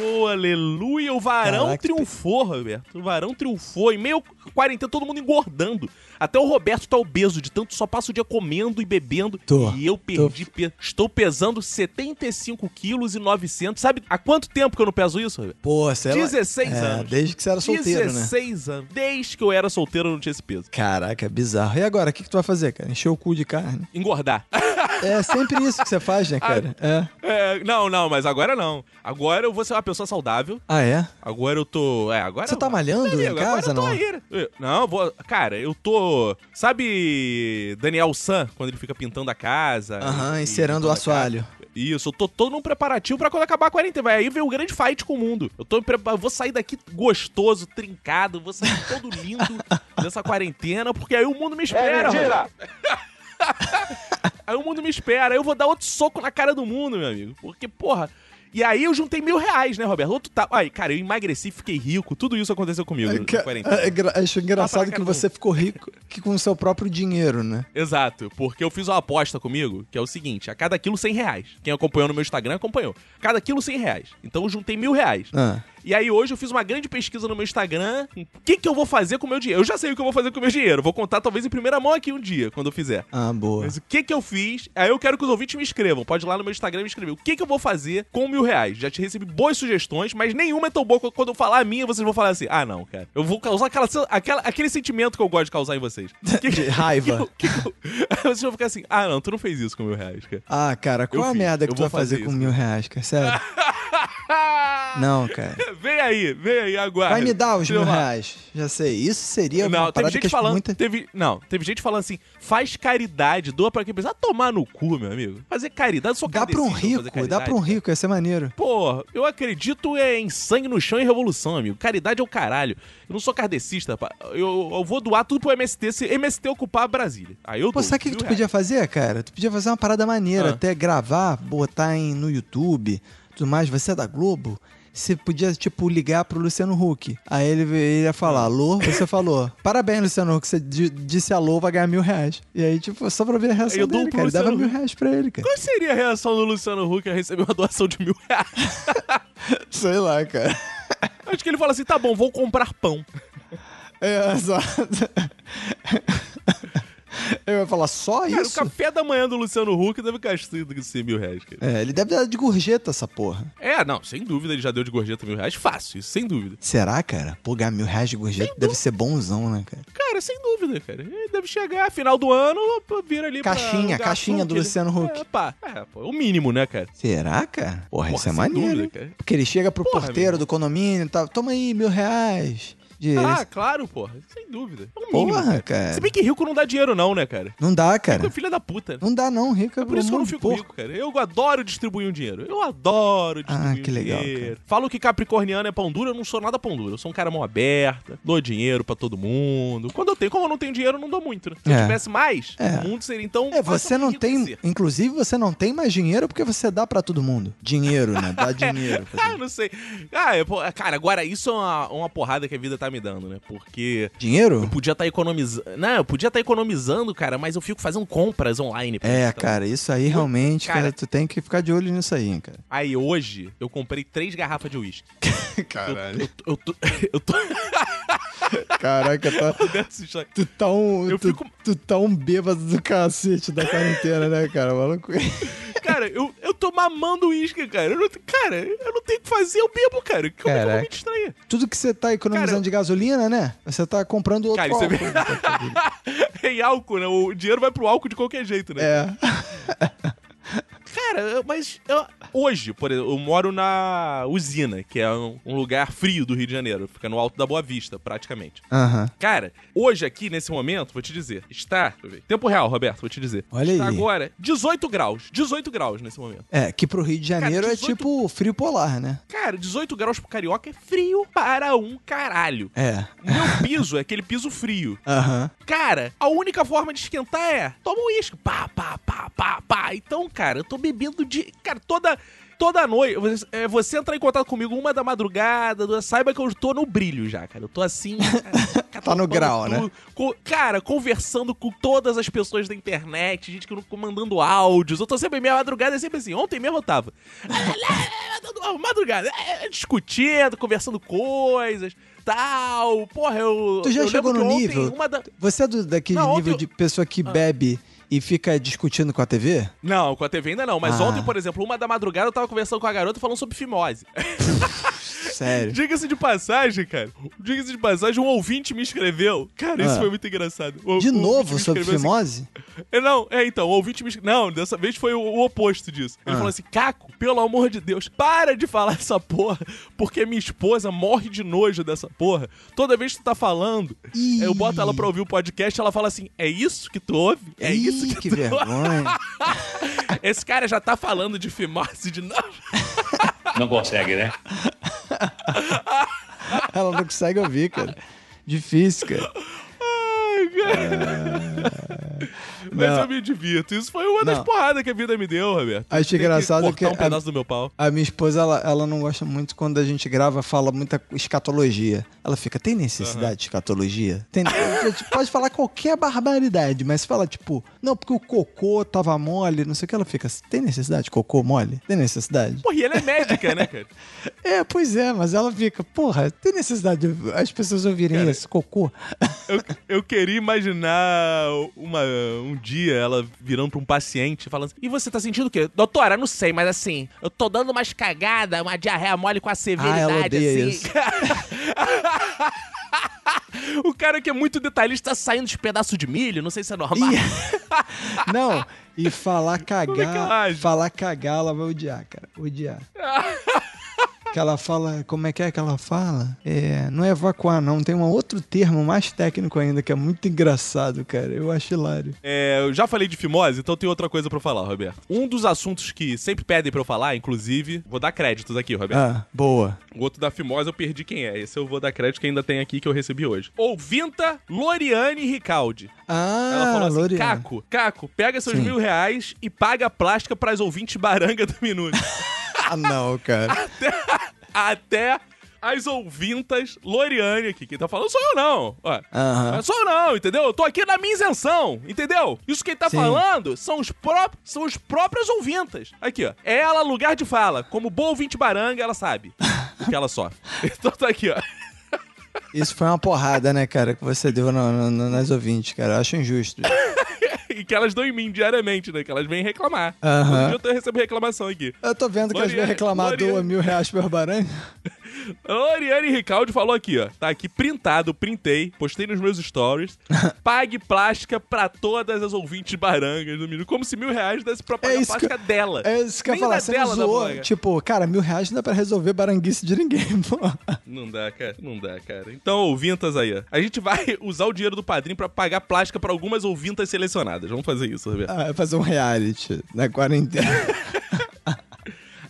Ô, aleluia, o varão Caraca, triunfou, Roberto. O varão triunfou. Em meio quarentena, todo mundo engordando. Até o Roberto tá obeso, de tanto só passa o dia comendo e bebendo. Tô, e eu perdi peso. Estou pesando 75 quilos e 900. Sabe há quanto tempo que eu não peso isso, Roberto? Pô, sei lá. 16 É, anos. Desde que você era solteiro, né? 16 anos. Desde que eu era solteiro, eu não tinha esse peso. Caraca, é bizarro. E agora, o que, que tu vai fazer, cara? Encher o cu de carne? Engordar. É sempre isso que você faz, né, cara? É. É, não, não, mas agora não. Agora eu vou ser uma pessoa saudável. Ah, é? Agora eu tô. É, agora. Você eu- tá malhando Amigo, em agora casa, eu tô não? aí? Eu- Não, eu vou. Cara, eu tô. Sabe Daniel San, quando ele fica pintando a casa? Aham, e- encerando o assoalho. Isso, eu tô todo num preparativo pra quando acabar a quarentena. Vai aí ver o grande fight com o mundo. Eu tô eu vou sair daqui gostoso, trincado, vou sair todo lindo dessa quarentena, porque aí o mundo me espera. mentira! aí o mundo me espera, aí eu vou dar outro soco na cara do mundo, meu amigo. Porque, porra. E aí eu juntei mil reais, né, Roberto? Outro tá. Ai, cara, eu emagreci, fiquei rico. Tudo isso aconteceu comigo É, é engra- acho engraçado que você ficou rico que com o seu próprio dinheiro, né? Exato, porque eu fiz uma aposta comigo, que é o seguinte, a cada quilo 100 reais. Quem acompanhou no meu Instagram, acompanhou. Cada quilo 100 reais. Então eu juntei mil reais. Ah. E aí hoje eu fiz uma grande pesquisa no meu Instagram, o que que eu vou fazer com o meu dinheiro? Eu já sei o que eu vou fazer com o meu dinheiro, vou contar talvez em primeira mão aqui um dia, quando eu fizer. Ah, boa. Mas o que que eu fiz? Aí eu quero que os ouvintes me escrevam. Pode ir lá no meu Instagram e me escrever. O que que eu vou fazer com mil reais? Já te recebi boas sugestões, mas nenhuma é tão boa quando eu falar a minha, vocês vão falar assim: ah, não, cara. Eu vou causar aquela, aquela- aquele sentimento que eu gosto de causar em vocês. Que- De raiva. que- que- que- vocês vão ficar assim: ah, não, tu não fez isso com mil reais, cara. Ah, cara, qual Eu a fiz, merda que tu vai fazer fazer com isso, mil reais, cara? Sério? Não, cara. Vem aí, vem aí, aguarda. Vai me dar os mil reais. Já sei. Isso seria Não, uma teve gente falando. muita... Teve, não, teve gente falando assim: faz caridade, doa pra quem precisa. tomar no cu, meu amigo. Fazer caridade, sou Dá pra um rico, dá pra um rico, ia ser maneiro. Pô, eu acredito é em sangue no chão e revolução, amigo. Caridade é o caralho. Eu não sou kardecista, pá. Eu, eu vou doar tudo pro MST se MST ocupar Brasília. Aí eu Pô, dou sabe o que, que tu reais. podia fazer, cara? Tu podia fazer uma parada maneira, Ah. até gravar, botar em, no YouTube, tudo mais. Você é da Globo? Você podia, tipo, ligar pro Luciano Huck. Aí ele, ele ia falar, alô, você falou. Parabéns, Luciano Huck, você di- disse alô, vai ganhar mil reais. E aí, tipo, só pra ver a reação Eu dele, cara. Ele dava mil reais pra ele, cara. Qual seria a reação do Luciano Huck a receber uma doação de mil reais? Sei lá, cara. Acho que ele fala assim: tá bom, vou comprar pão. É, exato. Ele vai falar só Cara, o isso? café da manhã do Luciano Huck deve gastar do que 100 mil reais, cara. É, ele deve dar de gorjeta essa porra. É, não, sem dúvida ele já deu de gorjeta mil reais. Fácil, isso, sem dúvida. Será, cara? Pô, ganhar mil reais de gorjeta deve ser bonzão, né, cara? Cara, sem dúvida, cara. Ele deve chegar final do ano, pô, vira ali pra Caixinha, lugar caixinha do Luciano Huck. É, pá. É, pô, o mínimo, né, cara? Será, cara? Porra, Porra, isso é maneiro. dúvida. Porque ele chega pro Porra, porteiro meu do condomínio e tal. Toma aí, mil reais. De... Ah, claro, porra. Sem dúvida. É o mínimo, Porra, cara. cara. Se bem que rico não dá dinheiro não, né, cara? Não dá, Rico cara. é filha da puta. Não dá, não. Rico é Por isso que eu não um fico rico, cara. Eu adoro distribuir um dinheiro. Eu adoro distribuir Ah, que um legal, dinheiro. Falo que capricorniano é pão duro, eu não sou nada pão duro. Eu sou um cara mão aberta, dou dinheiro pra todo mundo. Quando eu tenho, como eu não tenho dinheiro, eu não dou muito, né? Se É. eu tivesse mais, É. o mundo seria então... É, você não tem. Inclusive, você não tem mais dinheiro porque você dá pra todo mundo. Dinheiro, né? Dá dinheiro. pra Ah, não sei. Ah, eu, pô, cara, agora isso é uma, uma porrada que a vida tá me dando, né? Porque Dinheiro? eu podia estar economizando. Não, eu podia estar economizando, cara, mas eu fico fazendo compras online. pra É, tá? cara, isso aí realmente, cara, Cara- tu tem que ficar de olho nisso aí, hein, cara. Aí hoje eu comprei três garrafas de uísque. Caralho. Eu, eu, tô- eu tô. Caraca, tá, tu, tá um, Eu tu, fico- tu tá um bêbado do cacete da quarentena, né, cara? Maluco. Cara, eu, eu tô mamando uísque, cara. Eu não, cara, eu não tenho o que fazer, eu bebo, cara. Como é que eu vou me distrair? Tudo que você tá economizando Cara, de gasolina, né? Você tá comprando outro Cara, é álcool. em álcool, né? O dinheiro vai pro álcool de qualquer jeito, né? É. Cara, eu- mas eu- hoje, por exemplo, eu moro na usina, que é um, um lugar frio do Rio de Janeiro. Fica no alto da Boa Vista, praticamente. Aham. Cara, hoje aqui, nesse momento, vou te dizer, está. deixa eu ver, Tempo real, Roberto, vou te dizer. Olha está aí. agora 18 graus. 18 graus nesse momento. É, que pro Rio de Janeiro Cara, é 18 tipo frio polar, né? Cara, 18 graus pro carioca é frio para um caralho. É. Meu piso é aquele piso frio. Aham. Cara, a única forma de esquentar é toma um uísque. Pá, pá, pá, pá, pá. Então, cara, eu tô bebendo de. Cara, toda. Toda noite, você, é, você entrar em contato comigo uma da madrugada, duas, saiba que eu tô no brilho já, cara. Eu tô assim. cara, Tá no grau, né? Co- cara, conversando com todas as pessoas da internet, gente que não mandando áudios. Eu tô sempre meia madrugada, é sempre assim. Ontem mesmo eu tava. madrugada, é, discutindo, conversando coisas, tal. Porra, eu. Tu já eu chegou no nível? Uma da... Você é do, daquele Não, nível eu- de pessoa que bebe e fica discutindo com a TV? Não, com a TV ainda não. Mas Ah. ontem, por exemplo, uma da madrugada eu tava conversando com a garota falando sobre fimose. Sério. Diga-se de passagem, cara. Diga-se de passagem, um ouvinte me escreveu. Cara, isso Ah. foi muito engraçado. O- De o novo sobre escreveu assim- fimose? É, Não, é então, o ouvinte me escreveu. Não, dessa vez foi o, o oposto disso. Ele Ah. falou assim: Caco, pelo amor de Deus, para de falar essa porra, porque minha esposa morre de nojo dessa porra. Toda vez que tu tá falando, Ih. eu boto ela pra ouvir o podcast ela fala assim: É isso que tu ouve? É Ih, isso que, que tu vergonha. Esse cara já tá falando de fimose de novo. Não consegue, né? Ela não consegue ouvir, cara. Difícil, cara. Cara. Mas eu me divirto. Isso foi uma das Não. porradas que a vida me deu, Roberto. Acho engraçado cortar que um a- pedaço do meu pau. A minha esposa, ela, ela não gosta muito quando a gente grava, fala muita escatologia. Ela fica, tem necessidade de escatologia? Tem, a gente pode falar qualquer barbaridade, mas fala tipo, não, porque o cocô tava mole, não sei o que. Ela fica, tem necessidade de cocô mole? Tem necessidade? Porra, e ela é médica, né, cara? É, pois é, mas ela fica, porra, tem necessidade de as pessoas ouvirem Cara, esse cocô? Eu, eu queria imaginar uma, um dia ela virando pra um paciente falando assim, e você tá sentindo o quê? Doutora, não sei, mas assim, eu tô dando umas cagadas, uma diarreia mole com a severidade, Ah, ela odeia assim. isso. o cara que é muito detalhista tá saindo de pedaço de milho, não sei se é normal. E- não, e falar é cagar, age? falar cagar, ela vai odiar, cara, odiar. que ela fala, como é que é que ela fala? É, não é evacuar não, tem um outro termo mais técnico ainda que é muito engraçado, cara. Eu acho hilário. É, eu já falei de fimose, então tem outra coisa pra falar, Roberto. Um dos assuntos que sempre pedem pra eu falar, inclusive, vou dar créditos aqui, Roberto. Ah, boa. O outro da Fimose eu perdi quem é. Esse eu vou dar crédito que ainda tem aqui que eu recebi hoje. Ouvinta Loriane Ricaldi. Ah, Ela falou assim: Loriane. Caco, Caco, pega seus Sim. mil reais e paga a plástica pras ouvintes baranga do minuto. Ah, não, cara. Até as ouvintas Loriane aqui. Quem tá falando sou eu, não. Ó, sou eu, não, entendeu? Eu tô aqui na minha isenção, entendeu? Isso quem tá Sim. falando são os, pró são os próprios ouvintas. Aqui, ó. É ela lugar de fala. Como boa ouvinte baranga, ela sabe o que ela sofre. Então tá aqui, ó. Isso foi uma porrada, né, cara, que você deu no- no- nas ouvintes, cara. Eu acho injusto. E que elas dão em mim diariamente, né? Que elas vêm reclamar. Aham. Todo dia eu recebo reclamação aqui. Eu tô vendo que elas vêm reclamar Loriane. doa mil reais por baranga. Oriane Ricaldi falou aqui, ó. Tá aqui printado, printei, postei nos meus stories. Pague plástica pra todas as ouvintes barangas do minuto. Como se mil reais desse pra pagar É a isso que- plástica dela. É isso que eu ia falar, você dela zoou. Tipo, cara, mil reais não dá pra resolver baranguice de ninguém, pô. Não dá, cara. Não dá, cara. Então, ouvintas aí, ó. A gente vai usar o dinheiro do padrinho pra pagar plástica pra algumas ouvintas selecionadas. Vamos fazer isso, Roberto. Ah, vai fazer um reality na quarentena.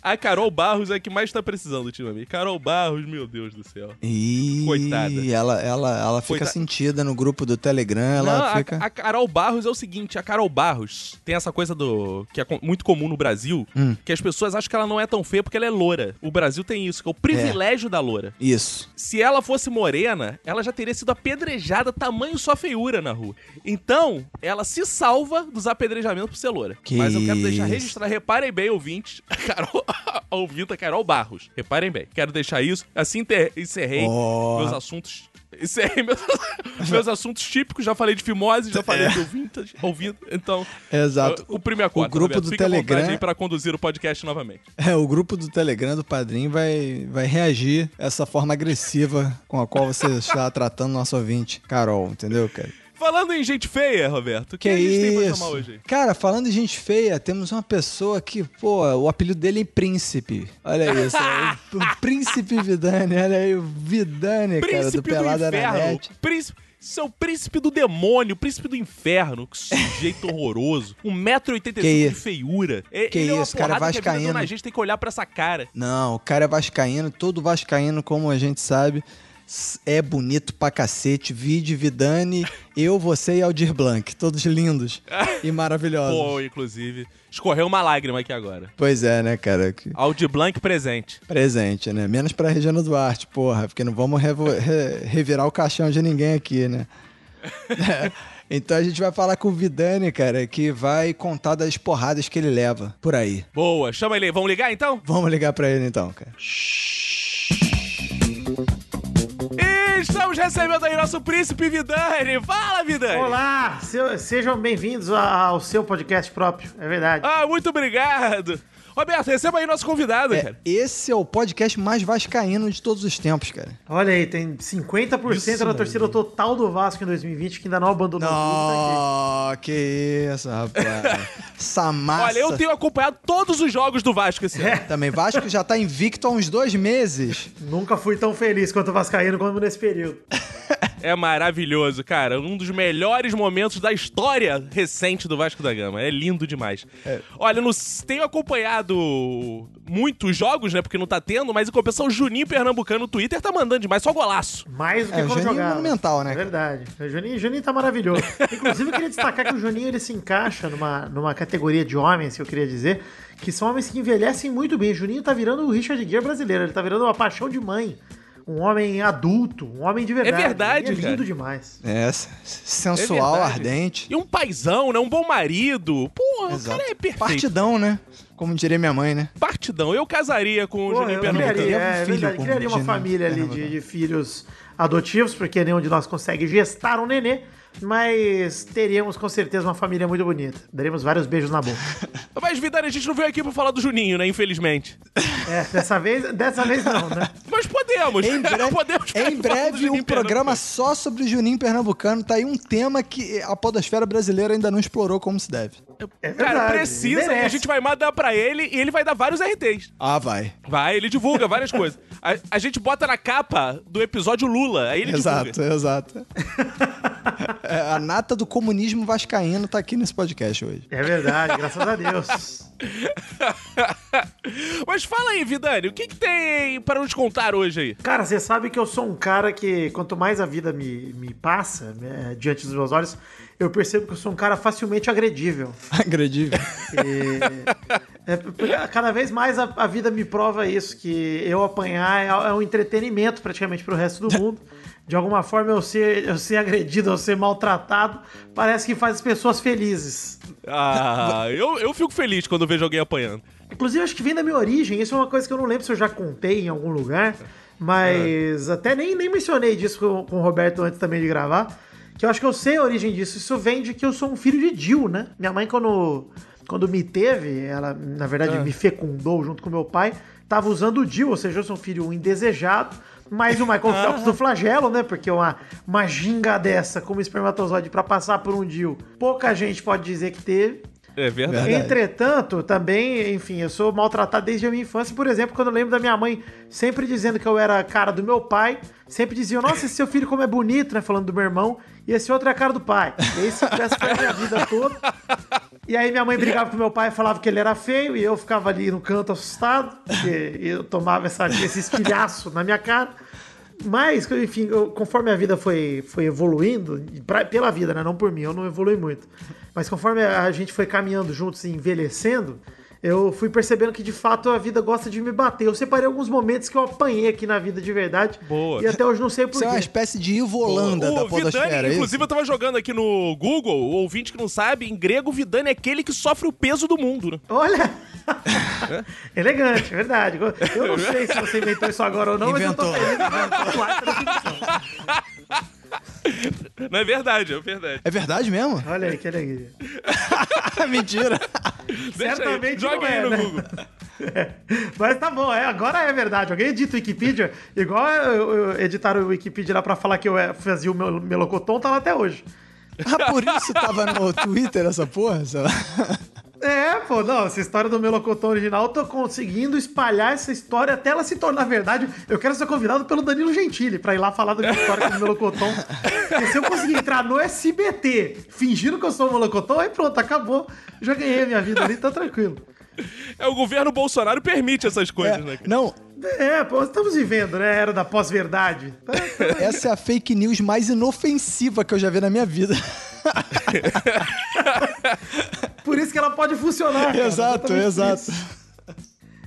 A Carol Barros é a que mais tá precisando ultimamente. Carol Barros, meu Deus do céu. Ih, Coitada. ela, ela, ela fica Coitada. sentida no grupo do Telegram, ela Não, a- fica... a, Carol Barros é o seguinte, a Carol Barros tem essa coisa do que é muito comum no Brasil, Hum. que as pessoas acham que ela não é tão feia porque ela é loura. O Brasil tem isso, que é o privilégio da loura. Isso. Se ela fosse morena, ela já teria sido apedrejada tamanho sua feiura na rua. Então, ela se salva dos apedrejamentos por ser loura. Que Mas eu quero deixar isso. registrado, reparem bem, ouvintes, a Carol, Vita Carol Barros. Reparem bem, quero deixar isso. Assim ter- encerrei Ó. meus assuntos. Encerrei meus, meus assuntos típicos. Já falei de fimose, já falei do vintage, ouvido. Então, Exato. cumpri minha cota. O grupo Roberto. do Telegram- pra conduzir o podcast novamente. É, o grupo do Telegram do Padrim vai, vai reagir a essa forma agressiva com a qual você está tratando nosso ouvinte, Carol, entendeu, cara? Falando em gente feia, Roberto, o que, Que a gente tem pra isso? chamar hoje? Cara, falando em gente feia, temos uma pessoa que, pô, o apelido dele é Príncipe. Olha isso, é o, o Príncipe Vidani, olha aí, o Vidani, cara, do Príncipe do, Pelada na Inferno. Net. Príncipe, seu príncipe do demônio, príncipe do inferno. Que sujeito horroroso. 1,85m Que de isso? feiura. É, Que ele é isso, cara, porrada que a vascaíno. na gente tem que olhar pra essa cara. Não, o cara é vascaíno, todo vascaíno, como a gente sabe, é bonito pra cacete. Vide, Vidani, eu, você e Aldir Blanc, todos lindos e maravilhosos. Pô, inclusive, escorreu uma lágrima aqui agora. Pois é, né, cara? Audi Blanc presente. presente, né? Menos pra Regina Duarte, porra, porque não vamos revo- re- revirar o caixão de ninguém aqui, né? É, Então a gente vai falar com o Vidani, cara, que vai contar das porradas que ele leva por aí. Boa, chama ele aí. Vamos ligar então? Vamos ligar pra ele então, cara. E estamos recebendo aí nosso príncipe Vidani. Fala, Vidani. Olá, seu- sejam bem-vindos ao seu podcast próprio, é verdade. Ah, muito obrigado. Roberto, receba aí nosso convidado, É, cara. esse é o podcast mais vascaíno de todos os tempos, cara. Olha aí, tem 50% da torcida total do Vasco em 2020 que ainda não abandonou o clube, tá Não, que isso, rapaz. Essa massa. Olha, eu tenho acompanhado todos os jogos do Vasco esse ano. Também Vasco já tá invicto há uns dois meses. Nunca fui tão feliz quanto o Vascaíno como nesse período. É maravilhoso, cara. Um dos melhores momentos da história recente do Vasco da Gama. É lindo demais. Olha, no, tenho acompanhado muitos jogos, né? Porque não tá tendo, mas em compensação, o Juninho Pernambucano no Twitter tá mandando demais, só golaço. Mais do que É, quando Juninho jogava. monumental, né, É verdade. O Juninho, Juninho tá maravilhoso. Inclusive, eu queria destacar que o Juninho ele se encaixa numa, numa categoria de homens, que eu queria dizer, que são homens que envelhecem muito bem. O Juninho tá virando o Richard Gere brasileiro, ele tá virando uma paixão de mãe. Um homem adulto, um homem de verdade. É verdade, Ele é lindo cara. demais. É, sensual, É ardente. E um paizão, né? Um bom marido. Pô, o cara é perfeito. Partidão, né? Como diria minha mãe, né? Partidão. Eu casaria com o Pô, Juninho eu Pernambucano. criaria, é, Um filho verdade, criaria uma família ali de, Pernambucano. de filhos adotivos, porque nenhum de nós consegue gestar um nenê, mas teríamos com certeza uma família muito bonita. Daríamos vários beijos na boca. Mas, Vidani, a gente não veio aqui pra falar do Juninho, né? Infelizmente. É, dessa vez, dessa vez não, né? Mas podemos. Em breve, podemos em breve um programa só sobre o Juninho Pernambucano. Tá aí um tema que a podosfera brasileira ainda não explorou como se deve. É Cara, verdade, precisa e a gente vai mandar pra ele e ele vai dar vários RTs. Ah, vai. Vai, ele divulga várias coisas. A, a gente bota na capa do episódio Lula, aí ele Exato, divulga. exato. É, a nata do comunismo vascaíno tá aqui nesse podcast hoje. É verdade, graças a Deus. Mas fala aí, Vidani, o que, que tem pra nos contar hoje aí? Cara, você sabe que eu sou um cara que, quanto mais a vida me, me passa né, diante dos meus olhos, eu percebo que eu sou um cara facilmente agredível. Agredível. E, é, porque cada vez mais a, a vida me prova isso, que eu apanhar é, é um entretenimento praticamente pro resto do mundo. De alguma forma, eu ser, eu ser agredido, eu ser maltratado, parece que faz as pessoas felizes. Ah, eu, eu fico feliz quando vejo alguém apanhando. Inclusive, acho que vem da minha origem. Isso é uma coisa que eu não lembro se eu já contei em algum lugar. Mas até nem, nem mencionei disso com, com o Roberto antes também de gravar. Que eu acho que eu sei a origem disso. Isso vem de que eu sou um filho de Jill, né? Minha mãe, quando, quando me teve, ela, na verdade, me fecundou junto com meu pai, tava usando o Jill, ou seja, eu sou um filho indesejado. Mas o Michael Phelps do flagelo, né? Porque uma, uma ginga dessa como espermatozoide pra passar por um Jill, pouca gente pode dizer que teve. É verdade. Verdade. Entretanto, também, enfim, eu sou maltratado desde a minha infância. Por exemplo, quando eu lembro da minha mãe sempre dizendo que eu era a cara do meu pai, sempre diziam, nossa, esse seu filho como é bonito, né? Falando do meu irmão, e esse outro é a cara do pai. E esse, essa foi a minha vida toda. E aí minha mãe brigava com meu pai e falava que ele era feio, e eu ficava ali no canto assustado, porque eu tomava essa, esse estilhaço na minha cara. Mas, enfim, eu- conforme a vida foi, foi evoluindo, pra- pela vida, né? Não por mim, eu não evolui muito. Mas conforme a gente foi caminhando juntos e envelhecendo, eu fui percebendo que de fato a vida gosta de me bater. Eu separei alguns momentos que eu apanhei aqui na vida de verdade. Boa. E até hoje não sei Você é uma porquê. espécie de Ivo Holanda da o podosfera, Vidani, é isso? inclusive, eu tava jogando aqui no Google, o ouvinte que não sabe, em grego, Vidani é aquele que sofre o peso do mundo, né? Olha! Elegante, é verdade. Eu não sei se você inventou isso agora ou não, Inventou. mas eu tô feliz. Não é verdade, é verdade. É verdade mesmo? Olha aí, que alegria. Mentira. Deixa Certamente aí, joga aí é, no né? Google. Mas tá bom, é, agora é verdade. Alguém edita o Wikipedia, igual eu, eu editaram o Wikipedia lá pra falar que eu é, fazia o meu melocotom, tá lá até hoje. Ah, por isso tava no Twitter essa porra? Sei lá. É, pô, não, essa história do melocotão original, eu tô conseguindo espalhar essa história até ela se tornar verdade. Eu quero ser convidado pelo Danilo Gentili pra ir lá falar da minha história com o melocotão. Porque se eu conseguir entrar no SBT fingindo que eu sou o melocotão, aí pronto, acabou. Já ganhei a minha vida ali, tá tranquilo. É, o governo Bolsonaro permite essas coisas, né? cara? Não, É, pô, estamos vivendo, né? Era da pós-verdade. Tá- essa é a fake news mais inofensiva que eu já vi na minha vida. Por isso que ela pode funcionar. cara. exato, exato. isso.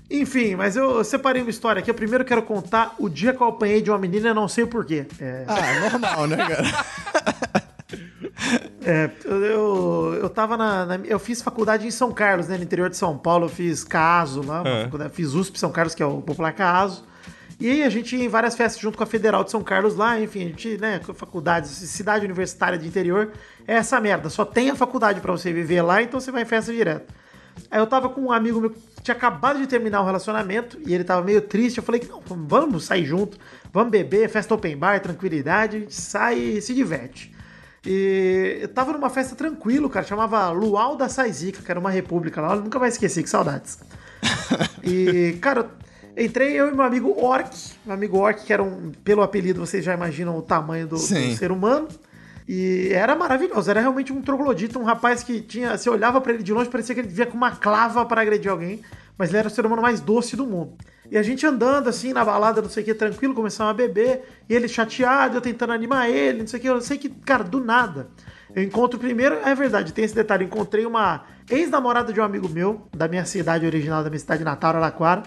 Enfim, mas eu separei uma história aqui. Eu primeiro quero contar o dia que eu apanhei de uma menina não sei o porquê. É, Ah, normal, né, cara? é, eu, eu, tava na, na- Eu fiz faculdade em São Carlos, né? No interior de São Paulo. Eu fiz CASO lá, É. fiz USP São Carlos, que é o popular CASO. E aí a gente ia em várias festas junto com a Federal de São Carlos lá, enfim, a gente, né, faculdades, cidade universitária de interior, é essa merda. Só tem a faculdade pra você viver lá, então você vai em festa direto. Aí eu tava com um amigo meu que tinha acabado de terminar o relacionamento e ele tava meio triste. Eu falei que não, vamos sair junto, vamos beber, festa open bar, tranquilidade, a gente sai e se diverte. E eu tava numa festa tranquilo, cara, chamava Luau da Saizica, que era uma república lá, eu nunca vai esquecer, que saudades. E, cara, entrei eu e meu amigo Orc, meu amigo Orc, que era um, pelo apelido, vocês já imaginam o tamanho do, do ser humano. E era maravilhoso, era realmente um troglodita, um rapaz que tinha. Você olhava pra ele de longe, parecia que ele via com uma clava para agredir alguém, mas ele era o ser humano mais doce do mundo. E a gente andando assim na balada, não sei o que, tranquilo, começamos a beber, e ele chateado, eu tentando animar ele, não sei o que, eu sei que, cara, do nada. Eu encontro primeiro, é verdade, tem esse detalhe, encontrei uma ex-namorada de um amigo meu, da minha cidade original, da minha cidade natal, Araraquara.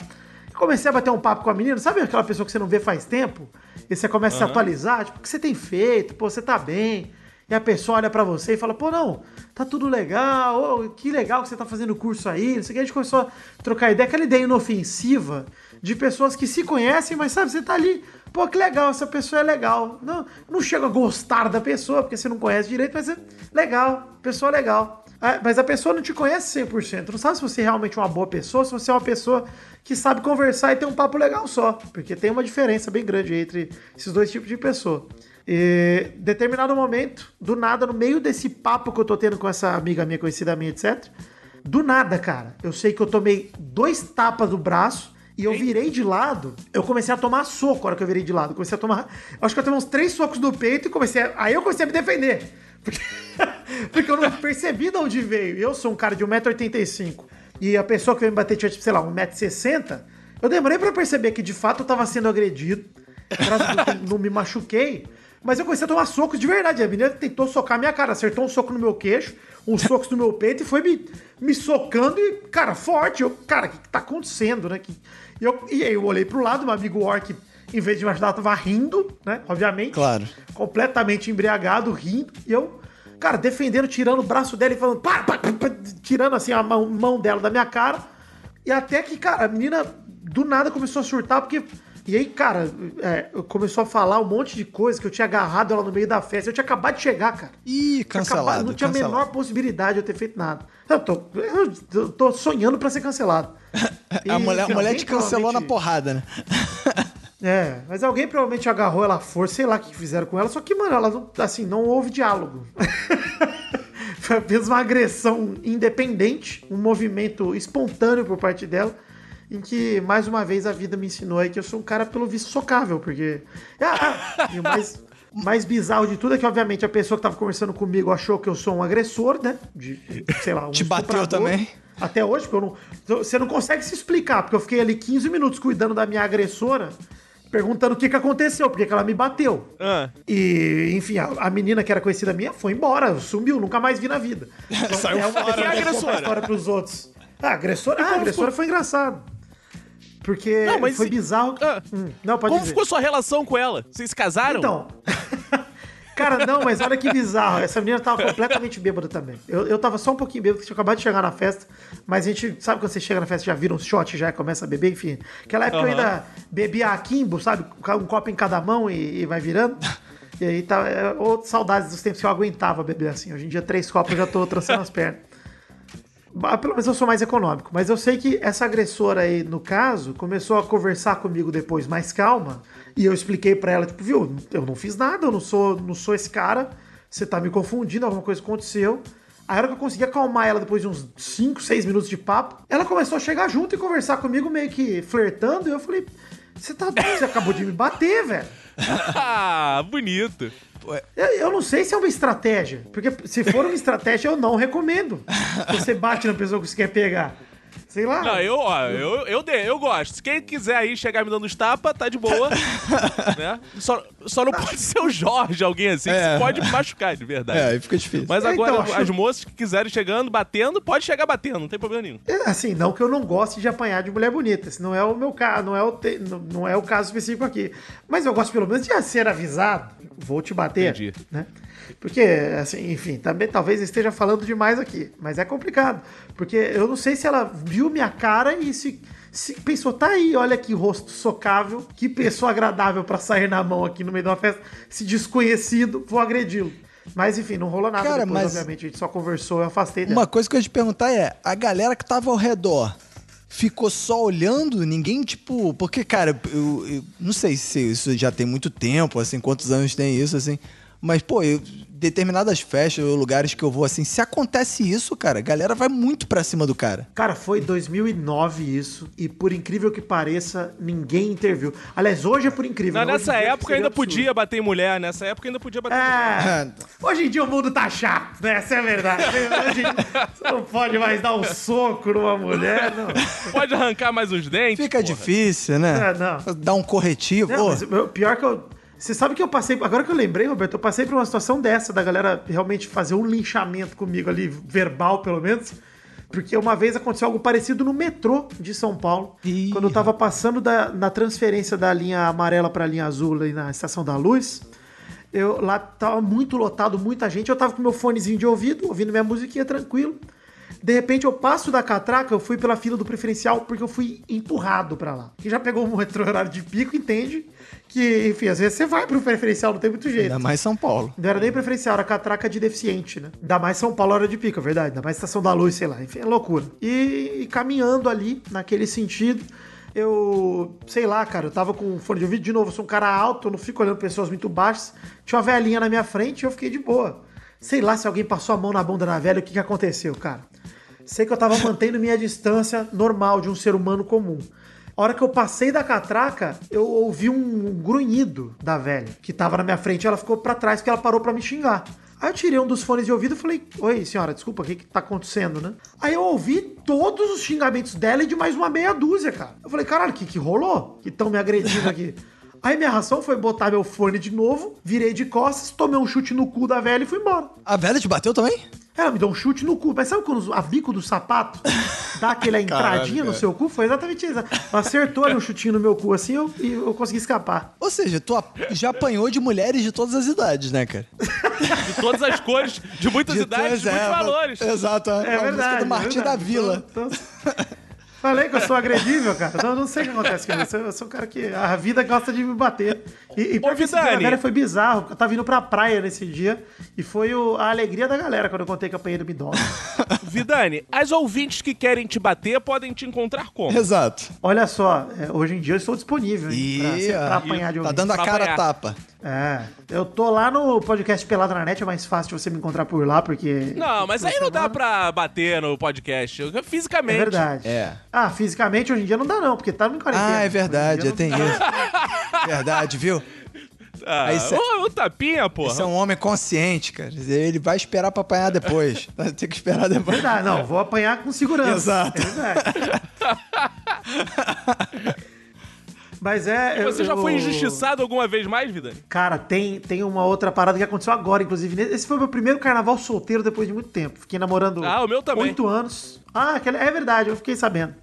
Comecei a bater um papo com a menina, sabe aquela pessoa que você não vê faz tempo? E você começa a se atualizar, tipo, o que você tem feito? Pô, você tá bem? E a pessoa olha pra você e fala, pô, não, tá tudo legal, ô, que legal que você tá fazendo curso aí, não sei o que. A gente começou a trocar ideia, aquela ideia inofensiva de pessoas que se conhecem, mas sabe, você tá ali, pô, que legal, essa pessoa é legal. Não, não chega a gostar da pessoa, porque você não conhece direito, mas é legal, pessoa legal. Ah, Mas a pessoa não te conhece 100%. Não sabe se você é realmente uma boa pessoa, se você é uma pessoa que sabe conversar e tem um papo legal só. Porque tem uma diferença bem grande entre esses dois tipos de pessoa. E, determinado momento, do nada, no meio desse papo que eu tô tendo com essa amiga minha, conhecida minha, etc. Do nada, cara, eu sei que eu tomei dois tapas do braço e eu virei de lado. Eu comecei a tomar soco na hora que eu virei de lado. Eu comecei a tomar. Acho que eu tomei uns três socos do peito e comecei. A, aí eu comecei a me defender. Porque, porque eu não percebi de onde veio. Eu sou um cara de 1,85m. E a pessoa que veio me bater tinha, tipo, sei lá, 1,60m. Eu demorei pra perceber que de fato eu tava sendo agredido. Não me machuquei. Mas eu comecei a tomar socos de verdade. A menina tentou socar minha cara, acertou um soco no meu queixo, uns socos no meu peito e foi me, me socando e, cara, forte. Eu, cara, o que, que tá acontecendo, né? Que, e, eu, e aí eu olhei pro lado, meu amigo Orc, em vez de me ajudar, tava rindo, né? Obviamente. Claro. Completamente embriagado, rindo. E eu, cara, defendendo, tirando o braço dela e falando, pá, pá, pá, pá, tirando assim a mão, mão dela da minha cara. E até que, cara, a menina do nada começou a surtar, porque. E aí, cara, é, começou a falar um monte de coisa que eu tinha agarrado ela no meio da festa. Eu tinha acabado de chegar, cara. Ih, cancelado. acabado- não tinha a menor possibilidade de eu ter feito nada. Eu tô, eu- tô sonhando pra ser cancelado. E A mulher, a mulher te cancelou na porrada, né? É, mas alguém provavelmente agarrou ela à força, sei lá o que fizeram com ela, só que, mano, ela não, assim, não houve diálogo. Foi apenas uma agressão independente, um movimento espontâneo por parte dela, em que, mais uma vez, a vida me ensinou aí que eu sou um cara, pelo visto, socável, porque... Ah, e o mais, mais bizarro de tudo é que, obviamente, a pessoa que tava conversando comigo achou que eu sou um agressor, né? De, sei lá, um Te bateu também? Até hoje, porque eu não, você não consegue se explicar, porque eu fiquei ali 15 minutos cuidando da minha agressora, perguntando o que, que aconteceu, porque que ela me bateu. Ah, E, enfim, a, a menina que era conhecida minha foi embora, sumiu, nunca mais vi na vida. Então, Saiu é uma fora, pessoa né? que conta a Agressora. história pros outros. Ah, agressora, ah, agressora foi engraçado. Porque Não, mas foi e- bizarro. Ah. Hum, não, pode Como dizer. ficou sua relação com ela? Vocês se casaram? Então. Cara, não, mas olha que bizarro. Essa menina tava completamente bêbada também. Eu, eu tava só um pouquinho bêbado, tinha acabado de chegar na festa. Mas a gente, sabe quando você chega na festa, já vira um shot, já começa a beber, enfim. Aquela época eu Aham. ainda bebia aquimbo, sabe? Um copo em cada mão e, e vai virando. E aí tá. É, ô, saudades dos tempos que eu aguentava beber assim. Hoje em dia, três copos eu já tô trançando as pernas. Ah, Pelo menos eu sou mais econômico. Mas eu sei que essa agressora aí, no caso, começou a conversar comigo depois mais calma. E eu expliquei pra ela, tipo, viu, eu não fiz nada, eu não sou, não sou esse cara. Você tá me confundindo, alguma coisa aconteceu. A hora que eu consegui acalmar ela depois de uns 5, 6 minutos de papo, ela começou a chegar junto e conversar comigo, meio que flertando. E eu falei, você tá? Você acabou de me bater, velho. ah, bonito. Eu, eu não sei se é uma estratégia. Porque se for uma estratégia, eu não recomendo. Você bate na pessoa que você quer pegar. Sei lá. Não, eu, ó, eu, eu, dei, eu gosto. Se quem quiser aí chegar me dando os tapas, tá de boa. né? Só, só não pode ser o Jorge, alguém assim, que É. se pode machucar, de verdade. É, aí fica difícil. Mas É, agora, então, acho- as moças que quiserem chegando, batendo, pode chegar batendo, não tem problema nenhum. É, Assim, não que eu não goste de apanhar de mulher bonita. Esse não é o meu caso, não é o, te- não- não é o caso específico aqui. Mas eu gosto pelo menos de ser avisado. Vou te bater. Entendi. Né? Porque, assim, enfim, também talvez esteja falando demais aqui. Mas é complicado. Porque eu não sei se ela viu minha cara e se, se pensou, tá aí, olha que rosto socável, que pessoa agradável pra sair na mão aqui no meio de uma festa. Esse desconhecido, vou agredi-lo. Mas enfim, não rolou nada Cara, depois, mas- obviamente. A gente só conversou, eu afastei dela. Uma coisa que eu ia te perguntar é: a galera que tava ao redor ficou só olhando? Ninguém, tipo. Porque, cara, eu, eu não sei se isso já tem muito tempo, assim, quantos anos tem isso, assim. Mas, pô, eu- determinadas festas ou lugares que eu vou, assim, se acontece isso, cara, a galera vai muito pra cima do cara. Cara, foi 2009 isso, e por incrível que pareça, ninguém interviu. Aliás, hoje é por incrível. Não, né? Nessa época ainda absurdo. podia bater em mulher, nessa época ainda podia bater em mulher. É. Hoje em dia o mundo tá chato, né? Essa é a verdade. Hoje você não pode mais dar um soco numa mulher, não. Pode arrancar mais uns dentes. Fica porra. difícil, né? É, não. Dar um corretivo. Não, mas pior que eu. Você sabe que eu passei. Agora que eu lembrei, Roberto, eu passei por uma situação dessa, da galera realmente fazer um linchamento comigo ali, verbal pelo menos. Porque uma vez aconteceu algo parecido no metrô de São Paulo. Ih, quando eu tava passando da, na transferência da linha amarela pra linha azul ali na Estação da Luz. Eu, lá tava muito lotado, muita gente. Eu tava com meu fonezinho de ouvido, ouvindo minha musiquinha tranquilo. De repente eu passo da catraca, eu fui pela fila do preferencial porque eu fui empurrado pra lá. Quem já pegou um metrô horário de pico entende que, enfim, às vezes você vai pro preferencial, não tem muito jeito. ainda mais São Paulo. Não era nem preferencial, era catraca de deficiente, né? Ainda mais São Paulo hora de pico, é verdade. Ainda mais Estação da Luz, sei lá. Enfim, é loucura. E, e caminhando ali, naquele sentido, eu... Sei lá, cara, eu tava com fone de ouvido. De novo, eu sou um cara alto, eu não fico olhando pessoas muito baixas. Tinha uma velhinha na minha frente e eu fiquei de boa. Sei lá se alguém passou a mão na bunda da velha, o que que aconteceu, cara. Sei que eu tava mantendo minha distância normal de um ser humano comum. A hora que eu passei da catraca, eu ouvi um grunhido da velha que tava na minha frente. Ela ficou pra trás porque ela parou pra me xingar. Aí eu tirei um dos fones de ouvido e falei: Oi, senhora, desculpa, o que que tá acontecendo, né? Aí eu ouvi todos os xingamentos dela e de mais uma meia dúzia, cara. Eu falei: Caralho, o que que rolou? Que estão me agredindo aqui. Aí minha ração foi botar meu fone de novo, virei de costas, tomei um chute no cu da velha e fui embora. A velha te bateu também? Ela me deu um chute no cu. Mas sabe quando a bico do sapato dá aquela entradinha no cara. seu cu? Foi exatamente isso. Ela acertou ali um chutinho no meu cu assim eu- e eu, consegui escapar. Ou seja, tu já apanhou de mulheres de todas as idades, né, cara? De todas as cores, de muitas De idades, de todas- muitos é, valores. Exato, É a música verdade. do Martim é da. Vila. Então- então- falei que eu sou agredível, cara. Então eu não sei o que acontece comigo. Eu sou, eu sou um cara que a vida gosta de me bater. E, e pior que esse foi bizarro. porque Eu tava indo pra praia nesse dia e foi o- a alegria da galera quando eu contei que eu apanhei do Midon. Vidani, as ouvintes que querem te bater podem te encontrar como? Exato. Olha só, é, hoje em dia eu estou disponível hein, pra, pra apanhar de tá dando a cara a tapa. É, eu tô lá no podcast Pelada na Net, é mais fácil você me encontrar por lá, porque... Não, mas aí não dá pra bater no podcast. É Fisicamente. verdade. É. Ah, fisicamente hoje em dia não dá não, porque tá em quarentena. Ah, é verdade, tem isso. Verdade, viu? Ah, Aí cê- ô, ô, tapinha, porra. Esse é um homem consciente, cara. Ele vai esperar pra apanhar depois. Vai ter que esperar Não... depois. Verdade, não, vou apanhar com segurança. Exato. É verdade. Mas é. Você eu- já foi eu- injustiçado alguma vez mais, Vidani? Cara, tem, tem uma outra parada que aconteceu agora, inclusive. Esse foi o meu primeiro carnaval solteiro depois de muito tempo. Fiquei namorando Ah, o meu também. oito anos. Ah, é verdade, eu fiquei sabendo.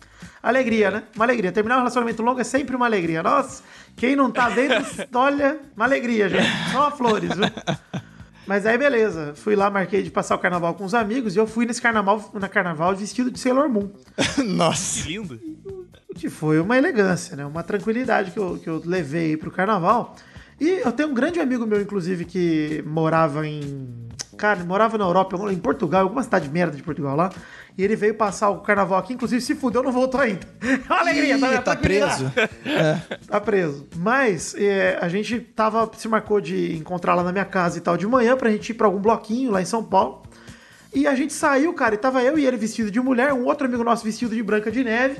Alegria, né? Uma alegria. Terminar um relacionamento longo é sempre uma alegria. Nossa, quem não tá dentro, olha, uma alegria, gente. Só flores, viu? Mas aí, beleza. Fui lá, marquei de passar o carnaval com os amigos e eu fui nesse carnaval, na carnaval vestido de Sailor Moon. Nossa. Que lindo. Que foi uma elegância, né? Uma tranquilidade que eu, que eu levei pro carnaval. E eu tenho um grande amigo meu, inclusive, que morava em. Cara, morava na Europa, em Portugal, em alguma cidade merda de Portugal lá. E ele veio passar o carnaval aqui, inclusive se fudeu, não voltou ainda. Uma alegria, Ih, tá, tá aqui lá. preso. Tá preso. Mas é, a gente tava, se marcou de encontrar lá na minha casa e tal de manhã pra gente ir pra algum bloquinho lá em São Paulo. E a gente saiu, cara, e tava eu e ele vestido de mulher, um outro amigo nosso vestido de Branca de Neve.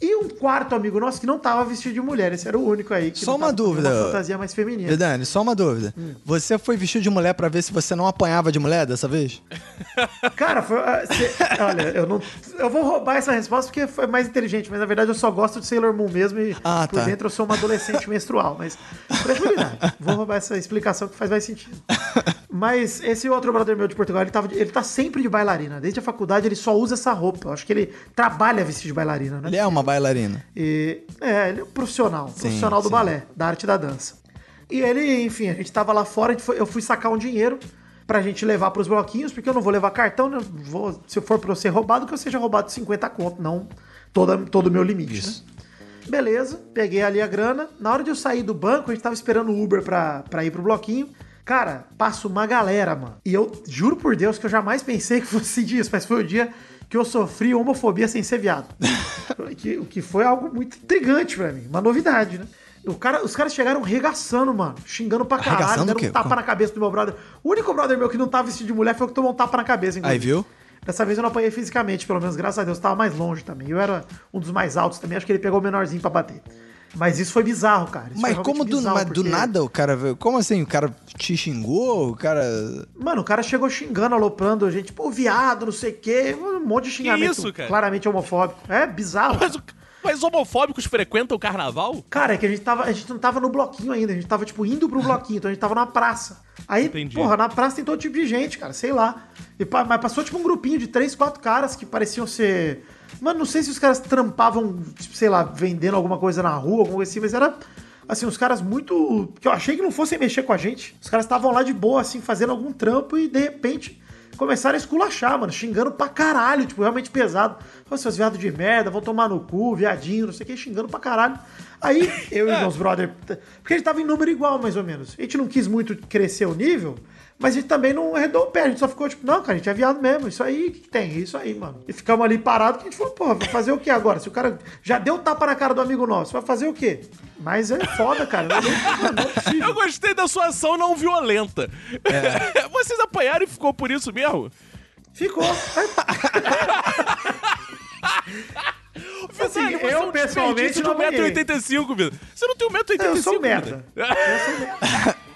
E um quarto amigo nosso que não tava vestido de mulher. Esse era o único aí que Só não uma dúvida. Uma fantasia mais feminina. Dani, só uma dúvida. Hum. Você foi vestido de mulher pra ver se você não apanhava de mulher dessa vez? Cara, foi, ah, cê- olha, eu não. Eu vou roubar essa resposta porque foi mais inteligente, mas na verdade eu só gosto de Sailor Moon mesmo e Ah, por tá. dentro eu sou uma adolescente menstrual. Mas tranquilidade. Vou roubar essa explicação que faz mais sentido. Mas esse outro brother meu de Portugal, ele, tava ele tá sempre de bailarina. Desde a faculdade ele só usa essa roupa. Eu acho que ele trabalha vestido de bailarina, né? Ele é uma bailarina. E, é, ele é um profissional, Sim, profissional do sim. balé, da arte da dança. E ele, enfim, a gente tava lá fora, foi- eu fui sacar um dinheiro pra gente levar pros bloquinhos, porque eu não vou levar cartão, né? Vou, se for pra eu ser roubado, que eu seja roubado de 50 conto, não toda, todo o meu limite, Isso. né? Beleza, peguei ali a grana. Na hora de eu sair do banco, a gente tava esperando o Uber pra, pra ir pro bloquinho. Cara, passa uma galera, mano. E eu juro por Deus que eu jamais pensei que fosse disso, mas foi o dia que eu sofri homofobia sem ser viado. que, o que foi algo muito intrigante pra mim, uma novidade, né? O cara, os caras chegaram regaçando, mano, xingando pra caralho, Arregaçando quê? um tapa Como? na cabeça do meu brother. O único brother meu que não tava vestido de mulher foi o que tomou um tapa na cabeça, Aí, inclusive. viu? Dessa vez eu não apanhei fisicamente, pelo menos, graças a Deus, tava mais longe também. Eu era um dos mais altos também, acho que ele pegou o menorzinho pra bater. Mas isso foi bizarro, cara. Isso Mas como do, bizarro, mas do porque- nada o cara veio. Como assim? O cara te xingou? O cara. Mano, o cara chegou xingando, aloprando a gente, pô, viado, não sei o quê, um monte de xingamento isso, cara? claramente homofóbico. É bizarro. Mas, o- mas homofóbicos frequentam o carnaval? Cara, é que a gente, tava, a gente não tava no bloquinho ainda, a gente tava, tipo, indo pro bloquinho, então a gente tava na praça. Aí, Entendi. porra, na praça tem todo tipo de gente, cara, sei lá. E, mas passou, tipo, um grupinho de três, quatro caras que pareciam ser... Mano, não sei se os caras trampavam, tipo, sei lá, vendendo alguma coisa na rua, alguma coisa assim, mas era, assim, os caras muito... que eu achei que não fossem mexer com a gente. Os caras estavam lá de boa, assim, fazendo algum trampo e, de repente... Começaram a esculachar, mano, xingando pra caralho, tipo, realmente pesado. Ô, seus viados de merda, vão tomar no cu, viadinho, não sei o que, xingando pra caralho. Aí, eu e meus brother. Porque a gente tava em número igual, mais ou menos. A gente não quis muito crescer o nível, mas a gente também não arredou o pé. A gente só ficou tipo, não, cara, a gente é viado mesmo. Isso aí que tem, isso aí, mano. E ficamos ali parados que a gente falou, porra, vai fazer o que agora? Se o cara já deu tapa na cara do amigo nosso, vai fazer o quê? Mas é foda, cara. Não, não, não é. Eu gostei da sua ação não violenta. Vocês apanharam e ficou por isso mesmo? Ficou. Assim, você é eu um pessoalmente não apanhei. 1,85m, Vida. Você não tem 1,85m. Eu sou merda. Eu sou merda.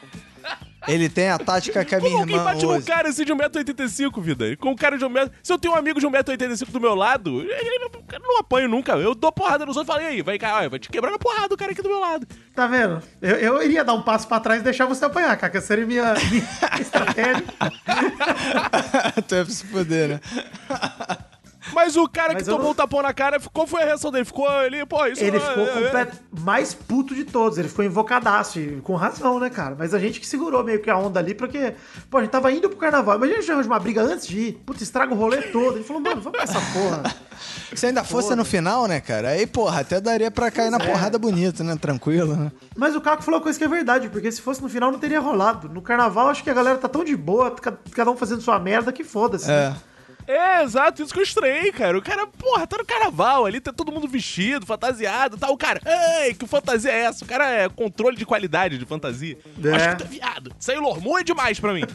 Ele tem a tática que a minha Como alguém irmã bate num usa. cara assim de 1,85m, vida? Com um cara de 1m. Se eu tenho um amigo de 1,85m do meu lado, ele eu não apanho nunca. Eu dou porrada nos outros e falo, e aí, vai, cá, vai te quebrar na porrada o cara aqui do meu lado. Tá vendo? Eu, eu iria dar um passo pra trás e deixar você apanhar, cara, que seria minha, minha estratégia. tu ia se fuder, né? Mas o cara Mas que tomou não- um tapão na cara, qual foi a reação dele? Ficou ali, pô, isso Ele não é- ficou é- completo, mais puto de todos. Ele ficou invocadaço, e com razão, né, cara? Mas a gente que segurou meio que a onda ali, porque, pô, a gente tava indo pro carnaval. Imagina a gente arranja uma briga antes de ir. Puta, estraga o rolê todo. Gente falou, mano, vamos pra essa porra. Se ainda fosse no final, né, cara? Aí, porra, até daria pra cair na Pois é. porrada bonita, né? Tranquilo, né? Mas o Caco falou uma coisa que é verdade, porque se fosse no final não teria rolado. No carnaval, acho que a galera tá tão de boa, ca- cada um fazendo sua merda, que foda-se. É. né? É, exato, isso que eu estranhei, cara. O cara, porra, tá no carnaval ali, tá todo mundo vestido, fantasiado e tal. O cara, ei, que fantasia é essa? O cara é controle de qualidade de fantasia. É. Acho que é viado. Sailor Moon é demais pra mim.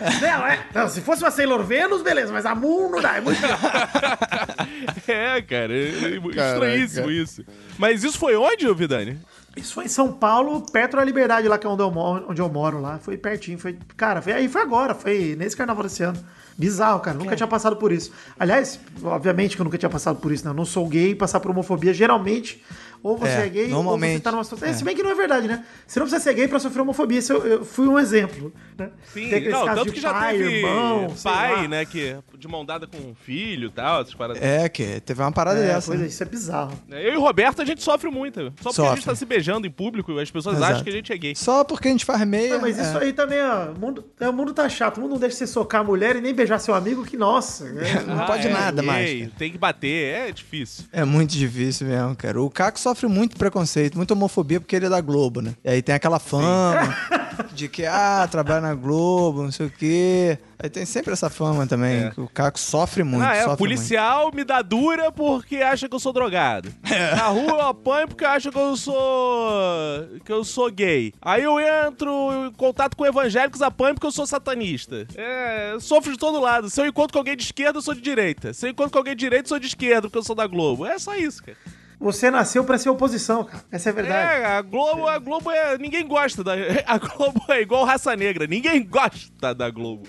Não, é. Não, se fosse uma Sailor Venus, beleza, mas a Moon não dá, é muito é, cara, é, é Caraca. estranhíssimo isso. Mas isso foi onde, Vidani? Isso foi em São Paulo, perto da Liberdade, lá que é onde eu moro, onde eu moro lá. Foi pertinho, foi. Cara, foi, aí foi agora, foi nesse carnaval desse ano. Bizarro, cara. Nunca tinha passado por isso. Aliás, obviamente que eu nunca tinha passado por isso, né? Eu não sou gay, passar por homofobia geralmente. Ou você é, É, gay, ou normalmente, você tá numa situação. É, é. Se bem que não é verdade, né? Você não precisa ser gay pra sofrer homofobia. Isso eu, eu fui um exemplo. Né? Sim, Tem aqueles não, casos tanto que já pai, teve irmão, pai, lá. né, que de mão dada com um filho e tal, essas paradas. É, que teve uma parada É, dessa. pois é, né? isso é bizarro. Eu e o Roberto, a gente sofre muito. Só porque a Sofre. gente tá se beijando em público, as pessoas Exato. acham que a gente é gay. Só porque a gente faz meia. Não, mas isso é. aí também, ó. O mundo, é, o mundo tá chato. O mundo não deixa você socar a mulher e nem beijar seu amigo, que nossa. né? Não pode nada mais. Tem que bater, é difícil. É muito difícil mesmo, cara. O Caco sofre muito preconceito, muita homofobia porque ele é da Globo, né? E aí tem aquela fama de que, ah, trabalha na Globo, não sei o quê. Aí tem sempre essa fama também, É. que o Caco sofre muito, ah, é, sofre policial me dá dura porque acha que eu sou drogado. É. Na rua eu apanho porque acha que eu sou. que eu sou gay. Aí eu entro em contato com evangélicos, apanho porque eu sou satanista. É, eu sofro de todo lado. Se eu encontro com alguém de esquerda, eu sou de direita. Se eu encontro com alguém de direita, eu sou de esquerda, porque eu sou da Globo. É só isso, cara. Você nasceu pra ser oposição, cara. Essa é a verdade. É, a Globo, a Globo é. Ninguém gosta da. A Globo é igual raça negra. Ninguém gosta da Globo.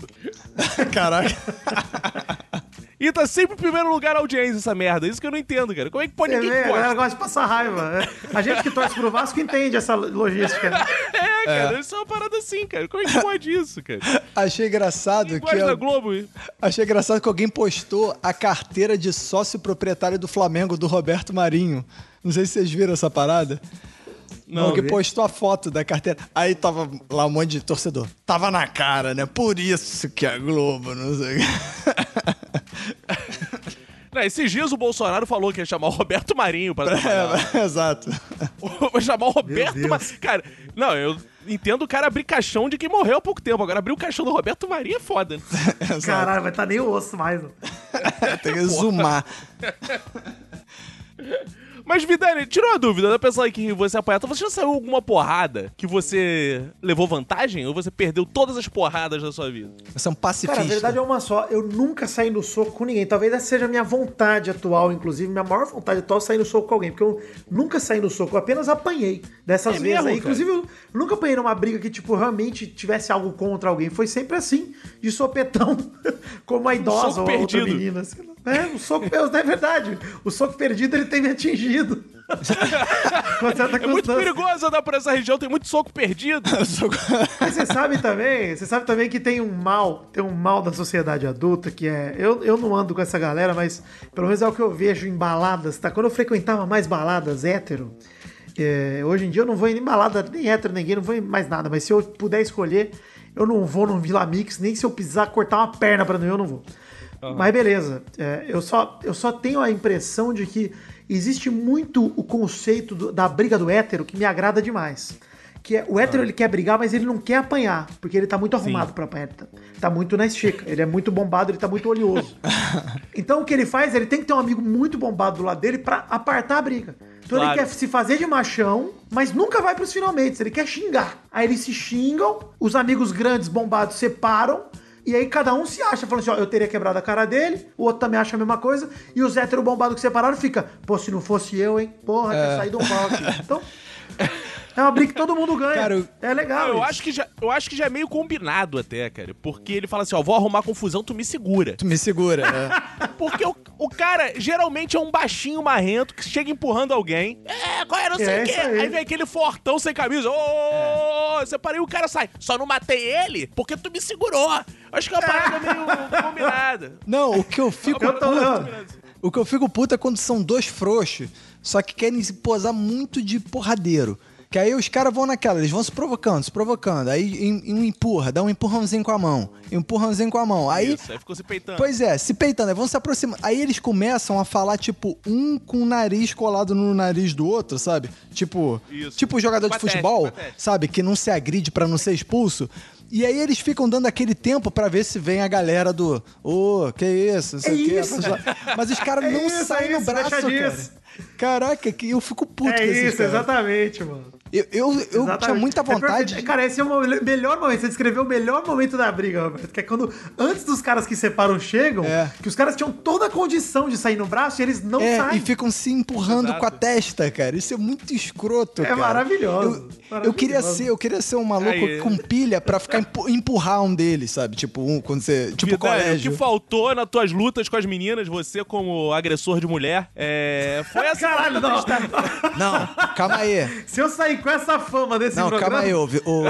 Caraca. E tá sempre em primeiro lugar a audiência, essa merda. Isso que eu não entendo, cara. Como é que pode ninguém a galera gosta? gosta de passar raiva. né? A gente que torce pro Vasco entende essa logística. né? É, cara, isso é uma parada assim, cara. Como é que pode isso, cara? Achei engraçado que. gosta a- Globo. Achei engraçado que alguém postou a carteira de sócio proprietário do Flamengo do Roberto Marinho. Não sei se vocês viram essa parada. Não, alguém vi. postou a foto da carteira. Aí tava lá um monte de torcedor. Tava na cara, né? Por isso que a Globo, não sei o quê. Não, esses dias o Bolsonaro falou que ia chamar o Roberto Marinho pra trabalhar. É, exato. Vai chamar o Roberto. Marinho. Cara, não, eu entendo o cara abrir caixão de quem morreu há pouco tempo. Agora, abrir o caixão do Roberto Marinho é foda. né? Caralho, vai estar nem o osso mais. Tem que zoomar. Mas, Vidani, tirou uma dúvida da pessoa aí que você apanhou. Você já saiu alguma porrada que você levou vantagem? Ou você perdeu todas as porradas da sua vida? Você é um pacifista. Cara, a verdade é uma só. Eu nunca saí no soco com ninguém. Talvez essa seja a minha vontade atual, inclusive. Minha maior vontade atual é sair no soco com alguém. Porque eu nunca saí no soco. Eu apenas apanhei dessas É vezes mesmo, aí. cara? Inclusive, eu nunca apanhei numa briga que, tipo, realmente tivesse algo contra alguém. Foi sempre assim, de sopetão. como a idosa soco ou a outra perdido. menina. É, o soco, é verdade. O soco perdido, ele tem me atingido. Com certa É muito perigoso andar por essa região, tem muito soco perdido. Mas você sabe também, você sabe também que tem um mal, tem um mal da sociedade adulta que é. Eu, eu não ando com essa galera, mas pelo menos é o que eu vejo em baladas, tá? Quando eu frequentava mais baladas hétero, é, hoje em dia eu não vou em balada nem hétero, ninguém, não vou em mais nada, mas se eu puder escolher, eu não vou num Vila Mix, nem se eu precisar cortar uma perna pra não ir, eu não vou. Mas beleza, é, eu, só, eu só tenho a impressão de que existe muito o conceito do- da briga do hétero que me agrada demais. Que é, o hétero ele quer brigar, mas ele não quer apanhar, porque ele tá muito arrumado pra apanhar. Ele Tá, tá muito na estica, ele é muito bombado, ele tá muito oleoso. então o que ele faz, ele tem que ter um amigo muito bombado do lado dele pra apartar a briga. Então Claro. ele quer se fazer de machão, mas nunca vai pros finalmente, ele quer xingar. Aí eles se xingam, os amigos grandes bombados separam, e aí cada um se acha, falando assim, ó, eu teria quebrado a cara dele, o outro também acha a mesma coisa, e os hétero bombados que separaram fica, pô, se não fosse eu, hein? Porra, tinha saído um pau aqui. Então, é uma briga que todo mundo ganha. Cara, eu- é legal. eu, isso. acho que já, eu acho que já é meio combinado até, cara. Porque ele fala assim, ó, vou arrumar confusão, tu me segura. Tu me segura. é. Porque o cara geralmente é um baixinho marrento que chega empurrando alguém. É, qual é, não sei É o quê. aí. Aí. vem aquele fortão sem camisa. Ô, separei o cara sai. Só não matei ele porque tu me segurou. Acho que é uma parada meio combinada. Não, o que eu fico Eu tô- puto. O que eu fico puto é quando são dois frouxos, só que querem se posar muito de porradeiro. Que aí os caras vão naquela, eles vão se provocando, se provocando. Aí em- um empurra, dá um empurrãozinho com a mão. Empurrãozinho com a mão. Aí. Isso, aí ficou se peitando. Pois é, se peitando, aí vão se aproximando. Aí eles começam a falar, tipo, um com o nariz colado no nariz do outro, sabe? Tipo, Isso. tipo jogador de Patético, futebol, patético. sabe? Que não se agride pra não ser expulso. E aí eles ficam dando aquele tempo pra ver se vem a galera do, ô, que isso, não sei É o quê. isso. Mas os caras É não isso, saem é no isso, braço, deixa cara. disso. Caraca, que eu fico puto com É isso, exatamente, mano. Eu, eu, eu tinha muita É vontade. cara, esse é o melhor momento. Você descreveu o melhor momento da briga, Roberto. Que é quando, antes dos caras que separam chegam, É. que os caras tinham toda a condição de sair no braço e eles não É, saem. e ficam se empurrando Exato. com a testa, cara. Isso é muito escroto, É cara. maravilhoso, Eu, maravilhoso. eu queria ser, eu queria ser um maluco Aí. com pilha pra ficar empu- empurrar um deles, sabe? Tipo, um, quando você, tipo Vidani, colégio. O que faltou nas tuas lutas com as meninas, você como agressor de mulher, é... foi essa Caralho, não. Não, calma aí. Se eu sair com essa fama desse Não, programa... calma aí, ô, Vi- ô,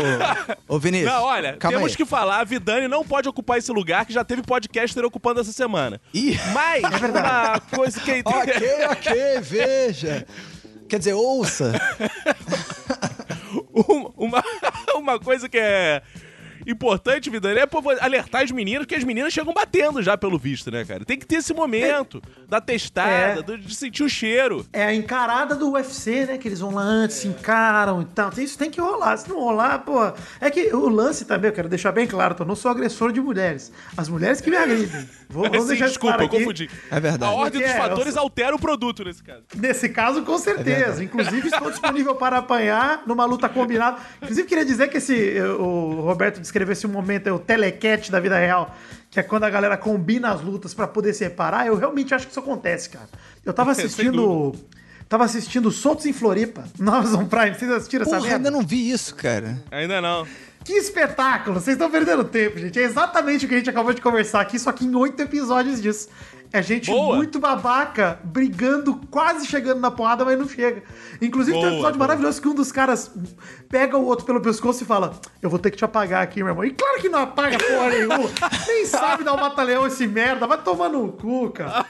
ô Vinícius. Não, olha, calma temos aí. que falar, a Vidani não pode ocupar esse lugar que já teve podcaster ocupando essa semana. Ih, Mas, uma coisa que... ok, ok, veja. Quer dizer, ouça. Um- uma, uma coisa que é importante, Vidani, é pô, alertar as meninas, porque as meninas chegam batendo já, pelo visto, né, cara? Tem que ter esse momento da testada, É. do- de sentir o cheiro. É a encarada do UFC, né? Que eles vão lá antes, se encaram e tal. Isso tem que rolar. Se não rolar, pô. É que o lance também, eu quero deixar bem claro, eu não sou agressor de mulheres. As mulheres que me agridem. Vou, vamos Sim, deixar desculpa, claro eu confundi. É verdade. A ordem É, dos fatores sou- altera o produto nesse caso. Nesse caso, com É certeza. Inclusive, estou disponível para apanhar numa luta combinada. Inclusive, queria dizer que esse, eh, o Roberto descreveu esse momento, é o telequete da vida real, que é quando a galera combina as lutas para poder separar. Eu realmente acho que isso acontece, cara. Eu tava Sem assistindo. Tava assistindo Soltos em Floripa, no Amazon Prime. Vocês assistiram essa Porra, merda? ainda não vi isso, cara. Ainda não. Que espetáculo! Vocês estão perdendo tempo, gente. É exatamente o que a gente acabou de conversar aqui, só que em oito episódios disso. É gente Boa. muito babaca, brigando, quase chegando na porrada, mas não chega. Inclusive tem um Boa, episódio boa. maravilhoso que um dos caras pega o outro pelo pescoço e fala: Eu vou ter que te apagar aqui, meu irmão. E claro que não apaga porra nenhuma. Nem sabe dar um batalhão esse merda. Vai tomar no cu, cara.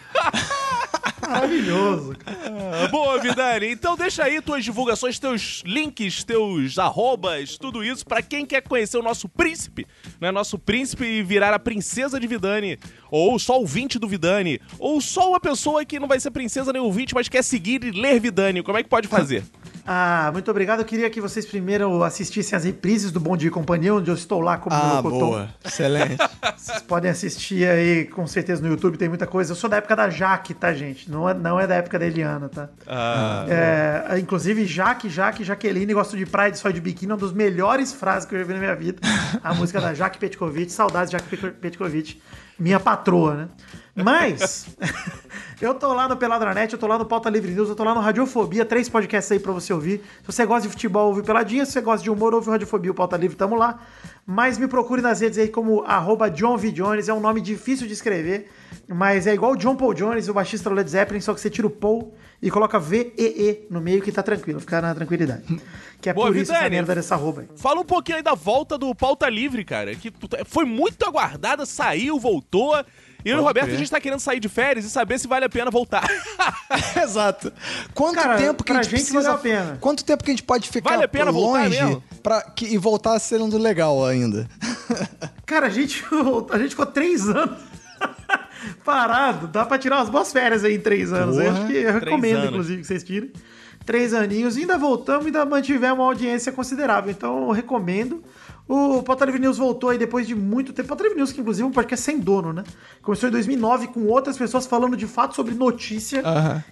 Maravilhoso. Ah, Boa, Vidani. Então deixa aí tuas divulgações, teus links, teus arrobas, tudo isso pra quem quer conhecer o nosso príncipe, né? Nosso príncipe e virar a princesa de Vidani, ou só ouvinte do Vidani, ou só uma pessoa que não vai ser princesa nem ouvinte, mas quer seguir e ler Vidani. Como é que pode fazer? Ah, muito obrigado. Eu queria que vocês primeiro assistissem as reprises do Bom Dia e Companhia, onde eu estou lá como Ah, locutor. boa. Excelente. Vocês podem assistir aí, com certeza, no YouTube, tem muita coisa. Eu sou da época da Jaque, tá, gente? Não é, não é da época da Eliana, tá? Ah, É, inclusive, Jaque, Jaque, Jaqueline, gosto de praia de sol de biquíni, uma das melhores frases que eu já vi na minha vida. A música da Jaque Petkovic, saudades de Jaque Petko- Petkovic, minha patroa, né? Mas, eu tô lá no Peladranet, eu tô lá no Pauta Livre News, eu tô lá no Radiofobia, três podcasts aí pra você ouvir. Se você gosta de futebol, ouve Peladinha. Se você gosta de humor, ouve o Radiofobia, o Pauta Livre, tamo lá. Mas me procure nas redes aí como arroba John V. Jones, é um nome difícil de escrever, mas é igual o John Paul Jones, o baixista do Led Zeppelin, só que você tira o Paul e coloca V-E-E no meio que tá tranquilo, fica na tranquilidade. Que é Boa, por isso essa Vidani. merda dessa arroba aí. Fala um pouquinho aí da volta do Pauta Livre, cara, que foi muito aguardada, saiu, voltou. E eu e o Roberto, crer. a gente tá querendo sair de férias e saber se vale a pena voltar. Exato. Quanto Cara, tempo que a gente, gente precisa... valeu a pena. Quanto tempo que a gente pode ficar Vale a pena voltar longe pra que, e voltar sendo legal ainda? Cara, a gente, a gente ficou três anos parado. Dá pra tirar umas boas férias aí em três anos. Eu Porra. acho que eu recomendo, anos. inclusive, que vocês tirem. Três aninhos. Ainda voltamos e ainda mantivemos uma audiência considerável. Então, eu recomendo. O Pauta Livre News voltou aí depois de muito tempo. Pauta Livre News, que inclusive é um podcast sem dono, né? Começou em 2009 com outras pessoas falando de fato sobre notícia.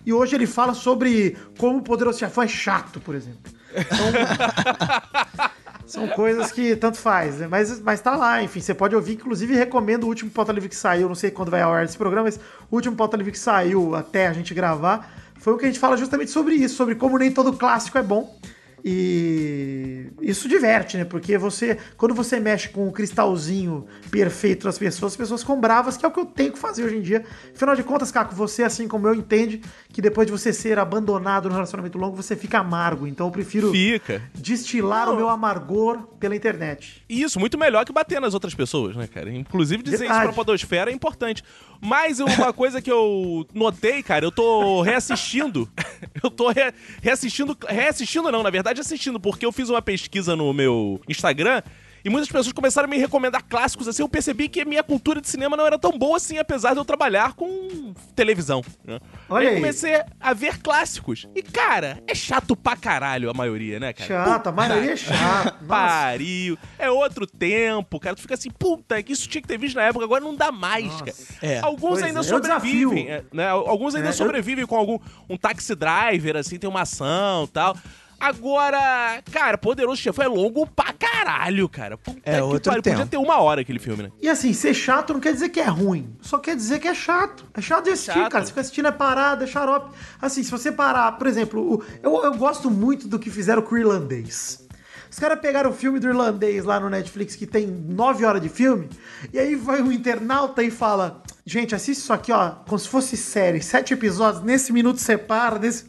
E hoje ele fala sobre como o Poderoso Chefão é chato, por exemplo. Então, são coisas que tanto faz, né? Mas, mas tá lá, enfim, você pode ouvir. Inclusive, recomendo o último Pauta Livre que saiu, não sei quando vai ao ar esse programa, mas o último Pauta Livre que saiu até a gente gravar foi o que a gente fala justamente sobre isso, sobre como nem todo clássico é bom. E isso diverte, né? Porque você, quando você mexe com o cristalzinho perfeito das pessoas, as pessoas ficam bravas, que é o que eu tenho que fazer hoje em dia. Afinal de contas, Caco, você, assim como eu, entende que depois de você ser abandonado no relacionamento longo, você fica amargo. Então eu prefiro Fica. destilar Não. o meu amargor pela internet. Isso, muito melhor que bater nas outras pessoas, né, cara? Inclusive dizer isso Verdade. pra podosfera é importante. Mas uma coisa que eu notei, cara, eu tô reassistindo. Eu tô re- reassistindo. Reassistindo não, na verdade assistindo, porque eu fiz uma pesquisa no meu Instagram. E muitas pessoas começaram a me recomendar clássicos, assim, eu percebi que a minha cultura de cinema não era tão boa assim, apesar de eu trabalhar com televisão. Né? Olha aí eu aí. comecei a ver clássicos. E, cara, é chato pra caralho a maioria, né, cara? Chato, a maioria é chato. Pariu. É outro tempo, cara. Tu fica assim, puta, que isso tinha que ter visto na época, agora não dá mais, Nossa. cara. É. Alguns Pois ainda é, é sobrevivem, é, né? Alguns ainda É, eu- sobrevivem com algum um taxi driver, assim, tem uma ação e tal. Agora, cara, Poderoso Chefão é longo pra caralho, cara. Puta É, que outro pariu. Podia tempo. ter uma hora aquele filme, né? E assim, ser chato não quer dizer que é ruim. Só quer dizer que é chato. É chato de assistir, Chato. cara. Você fica assistindo é parado, é xarope. Assim, se você parar, por exemplo, eu, eu gosto muito do que fizeram com o irlandês. Os caras pegaram o filme do irlandês lá no Netflix, que tem nove horas de filme, e aí vai um internauta e fala: Gente, assiste isso aqui, ó, como se fosse série, sete episódios, nesse minuto separa, nesse.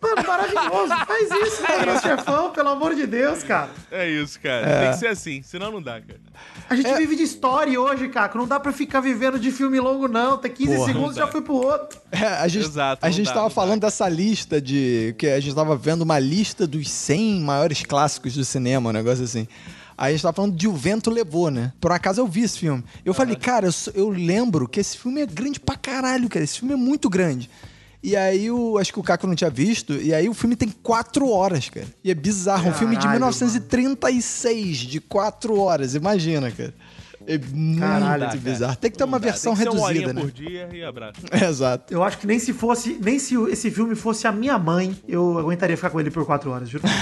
Mano, maravilhoso. Faz isso, cara. chefão, pelo amor de Deus, cara. É isso, cara. Tem que ser assim, senão não dá, cara. A gente vive de história hoje, Caco. Não dá pra ficar vivendo de filme longo, não. Tem 15 Porra, segundos já foi pro outro. É, a gente, Exato, a gente dá, tava falando dá. dessa lista de. que a gente tava vendo uma lista dos 100 maiores clássicos do cinema, um negócio assim. Aí a gente tava falando de O Vento Levou, né? Por acaso eu vi esse filme. Eu falei, cara, eu, eu lembro que esse filme é grande pra caralho, cara. Esse filme é muito grande. E aí, eu, acho que o Caco não tinha visto. E aí, o filme tem quatro horas, cara. E é bizarro. um filme de Caralho, 1936, de quatro horas. Imagina, cara. É muito Caralho, cara. bizarro. Tem que ter uma dá, versão tem que ser uma reduzida, horinha né? por dia e abraço. Exato. Eu acho que nem se fosse. Nem se esse filme fosse a minha mãe, eu aguentaria ficar com ele por quatro horas, juro.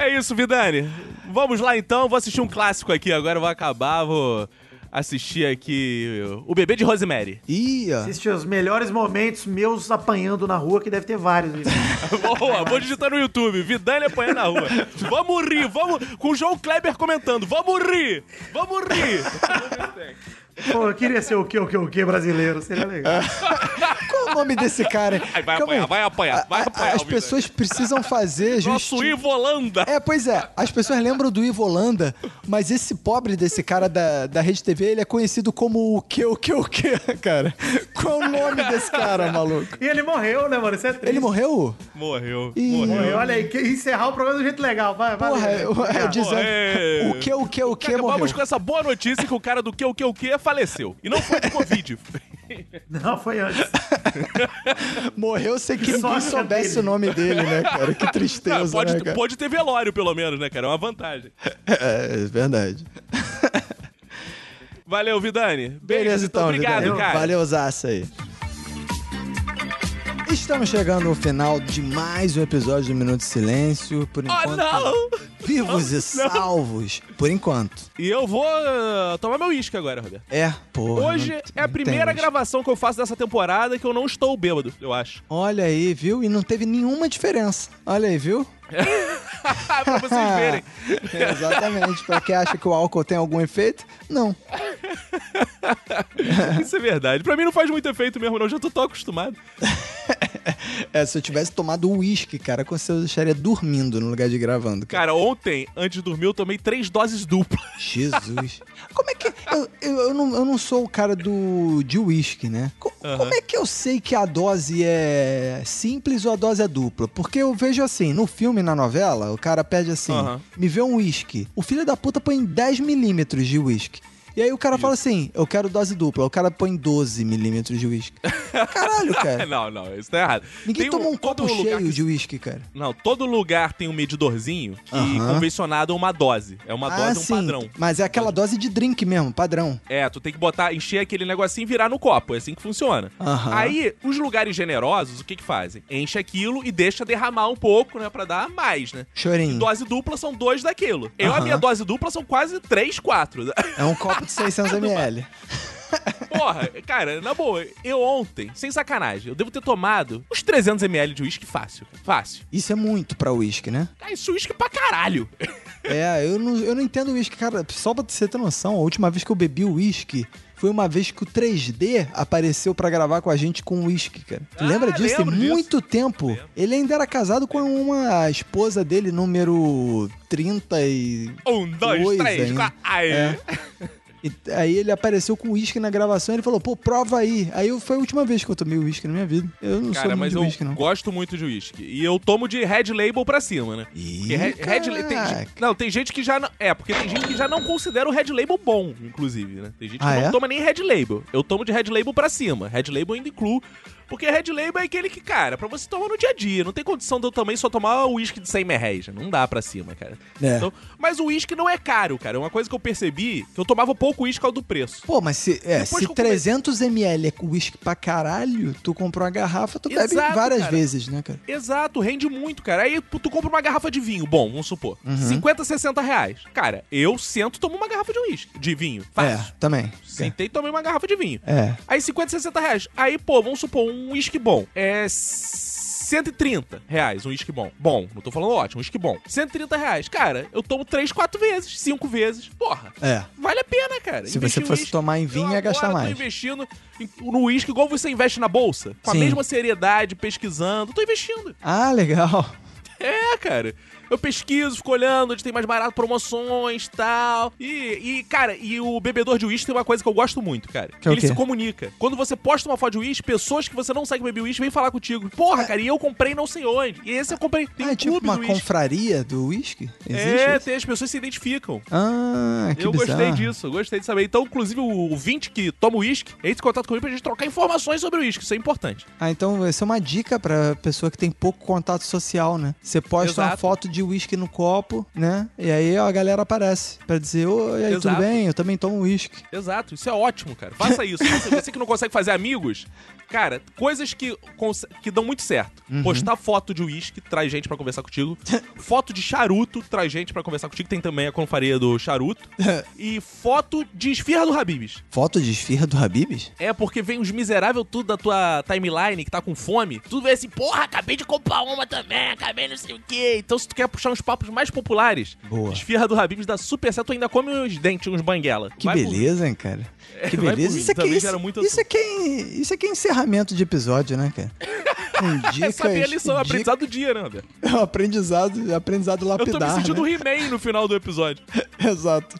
É isso, Vidani. Vamos lá então. Vou assistir um clássico aqui. Agora eu vou acabar. Vou assistir aqui O Bebê de Rosemary. Ih, ó. Assiste os melhores momentos meus apanhando na rua, que deve ter vários. Boa, vou digitar no YouTube. Vidani apanhando na rua. Vamos rir, vamos. Com o João Kleber comentando. Vamos rir! Vamos rir! Pô, eu queria ser o que, o que, o que brasileiro. Seria legal. Qual é o nome desse cara? Ai, vai apanhar, aí. vai apanhar, vai apanhar, As pessoas precisam fazer Nosso justi- Ivo Holanda. É, pois é. As pessoas lembram do Ivo Holanda, mas esse pobre desse cara da, da Rede TV, ele é conhecido como o que, o que, o que, cara? Qual é o nome desse cara, maluco? E ele morreu, né, mano? Isso é triste. Ele morreu? Morreu, Ih. morreu. Olha aí, que- encerrar o programa do jeito legal. Vai, vai. Porra, vai. eu, eu dizendo. O que, o que, o que morreu? Acabamos com essa boa notícia que o cara do que, o que, o que faleceu. E não foi de Covid. Não, foi antes. Morreu sem que ninguém sorte soubesse dele. o nome dele, né, cara? Que Ah, tristeza, pode, né, cara? pode ter velório, pelo menos, né, cara? É uma vantagem. É, é verdade. Valeu, Vidani. Beijo, Beleza, então, Obrigado, Vidani. cara. Valeu, Zaça aí. Estamos chegando ao final de mais um episódio do Minuto de Silêncio. Por Oh, enquanto, não! vivos e salvos. Por enquanto. E eu vou uh, tomar meu uísque agora, Roberto. É, porra. Hoje não- é a não primeira gravação que eu faço dessa temporada que eu não estou bêbado, eu acho. Olha aí, viu? E não teve nenhuma diferença. Olha aí, viu? pra vocês verem. Exatamente. pra quem acha que o álcool tem algum efeito, não. Isso é verdade. Pra mim não faz muito efeito mesmo, não. Eu já tô tão acostumado. É, se eu tivesse tomado uísque, cara, com certeza eu estaria dormindo no lugar de gravando. Cara. Cara, ontem, antes de dormir, eu tomei três doses duplas. Jesus. Como é que. Eu, eu, eu não, eu não sou o cara do de uísque, né? Co- Como é que eu sei que a dose é simples ou a dose é dupla? Porque eu vejo assim, no filme, na novela, o cara pede assim: me vê um uísque. O filho da puta põe 10 milímetros de uísque. E aí o cara fala assim, eu quero dose dupla. O cara põe 12 milímetros de uísque. Caralho, cara. não, não, isso tá errado. Ninguém Tem toma um todo copo lugar cheio que- de uísque, cara. Não, todo lugar tem um medidorzinho que Aham. convencionado é uma dose. É uma ah, dose, um sim. padrão. Mas é aquela dose de drink mesmo, padrão. É, tu tem que botar, encher aquele negocinho e virar no copo. É assim que funciona. Aham. Aí, os lugares generosos, o que que fazem? Enche aquilo e deixa derramar um pouco, né? Pra dar mais, né? Chorinho. Dose dupla são dois daquilo. Eu, a Aham. minha dose dupla são quase três, quatro. É um copo de 600ml. Porra, cara, na boa, eu ontem, sem sacanagem, eu devo ter tomado uns 300ml de uísque fácil. Fácil. Isso é muito pra uísque, né? Cara, isso é uísque pra caralho. É, eu não, eu não entendo uísque, cara. Só pra você ter noção, a última vez que eu bebi uísque foi uma vez que o 3D apareceu pra gravar com a gente com uísque, cara. Tu Ah, lembra disso? Tem lembro disso. muito tempo. Ele ainda era casado com uma esposa dele, número 30 e... Um, dois, três, quatro. Aí. É. E aí ele apareceu com uísque na gravação e ele falou, pô, prova aí. Aí foi a última vez que eu tomei uísque na minha vida. Eu não Cara, sou muito mas de uísque, não. gosto muito de uísque. E eu tomo de Red Label pra cima, né? Ih, Red, Red tem, não, tem gente que já não. É, porque tem gente que já não considera o Red Label bom, inclusive, né? Tem gente que Ah, não é? toma nem Red Label. Eu tomo de Red Label pra cima. Red Label ainda incluo Porque Red Label é aquele que, cara, pra você tomar no dia a dia. Não tem condição de eu também só tomar uísque de 100 merréis. Não dá pra cima, cara. É. Então, mas o uísque não é caro, cara. Uma coisa que eu percebi, que eu tomava pouco uísque ao do preço. Pô, mas se, é, Depois se que eu 300ml é uísque pra caralho, tu comprou uma garrafa, tu bebe Exato, várias cara. vezes, né, cara? Exato, rende muito, cara. Aí tu tu compra uma garrafa de vinho, bom, vamos supor. Uhum. 50, 60 reais. Cara, eu sento e tomo uma garrafa de uísque, de vinho. Fácil. É, também. Sentei e tomei uma garrafa de vinho. É. Aí 50, 60 reais. Aí, pô, vamos supor, um uísque bom. É 130 reais um uísque bom. Bom, não tô falando ótimo, um uísque bom. 130 reais. Cara, eu tomo 3, 4 vezes, 5 vezes. Porra. É. Vale a pena, cara. Se Investir você fosse tomar em vinho, Eu ia gastar mais. tô investindo em- no uísque igual você investe na bolsa. Com Sim. a mesma seriedade, pesquisando. Tô investindo. Ah, legal. É, cara. Eu pesquiso, fico olhando onde tem mais barato, promoções e tal. E, e, cara, e o bebedor de uísque tem uma coisa que eu gosto muito, cara. Que é ele se comunica. Quando você posta uma foto de uísque, pessoas que você não sabe que bebe uísque vêm falar contigo. Porra, cara, e eu comprei não sei onde. E esse eu comprei. Tem ah, um é tipo uma confraria do uísque? É, isso? tem, as pessoas se identificam. Ah, que eu bizarro. gostei disso, gostei de saber. Então, inclusive, o 20 que toma uísque, entre em contato comigo pra gente trocar informações sobre o uísque. Isso é importante. Ah, então essa é uma dica pra pessoa que tem pouco contato social, né? Você posta uma Exato. foto de uísque no copo, né? E aí a galera aparece pra dizer, oi, aí, tudo Exato. bem? Eu também tomo uísque. Exato, isso é ótimo, cara. Faça isso. Faça- Você que não consegue fazer amigos, cara, coisas que, que dão muito certo. Uhum. Postar foto de uísque traz gente pra conversar contigo. foto de charuto traz gente pra conversar contigo. Tem também a confaria do charuto. e foto de esfirra do Habibs. Foto de esfirra do Habibs? É, porque vem uns miserável tudo da tua timeline que tá com fome. Tu vê assim, porra, acabei de comprar uma também, acabei não sei o quê. Então, se tu quer puxar uns papos mais populares, Boa. esfirra do Habibs dá super certo. Tu ainda come uns dentes, uns banguela. Que Vai por- beleza, hein, cara? Que beleza. Isso aqui, isso, isso, aqui é, isso aqui é encerramento de episódio, né, cara? Com É dicas. saber a lição, dica- aprendizado do dia, né, André? É um aprendizado, aprendizado Eu lapidar, tô me sentindo né? He-Man no final do episódio. Exato.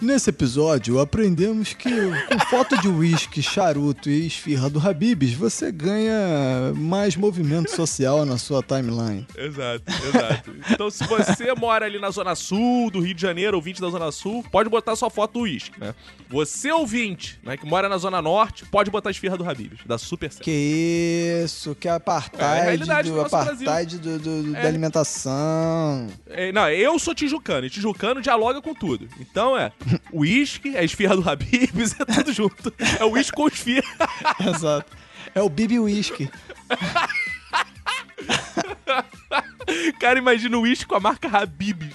Nesse episódio, aprendemos que com foto de uísque, charuto e esfirra do Habibs, você ganha mais movimento social na sua timeline. Exato, exato. Então, se você mora ali na Zona Sul do Rio de Janeiro, ouvinte da Zona Sul, pode botar sua foto do uísque, né? Você, ouvinte, né, que mora na Zona Norte, pode botar a esfirra do Habibs. Dá super certo. Que isso, que É a apartheid, realidade do, do nosso apartheid do, do- do- É. da alimentação. É, não, eu sou tijucano, e tijucano dialoga com tudo. Então é uísque, é esfirra do Habibs, é tudo junto. É uísque com esfirra. Exato. É o Bibi Whisky. Cara, imagina o uísque com a marca Habibs.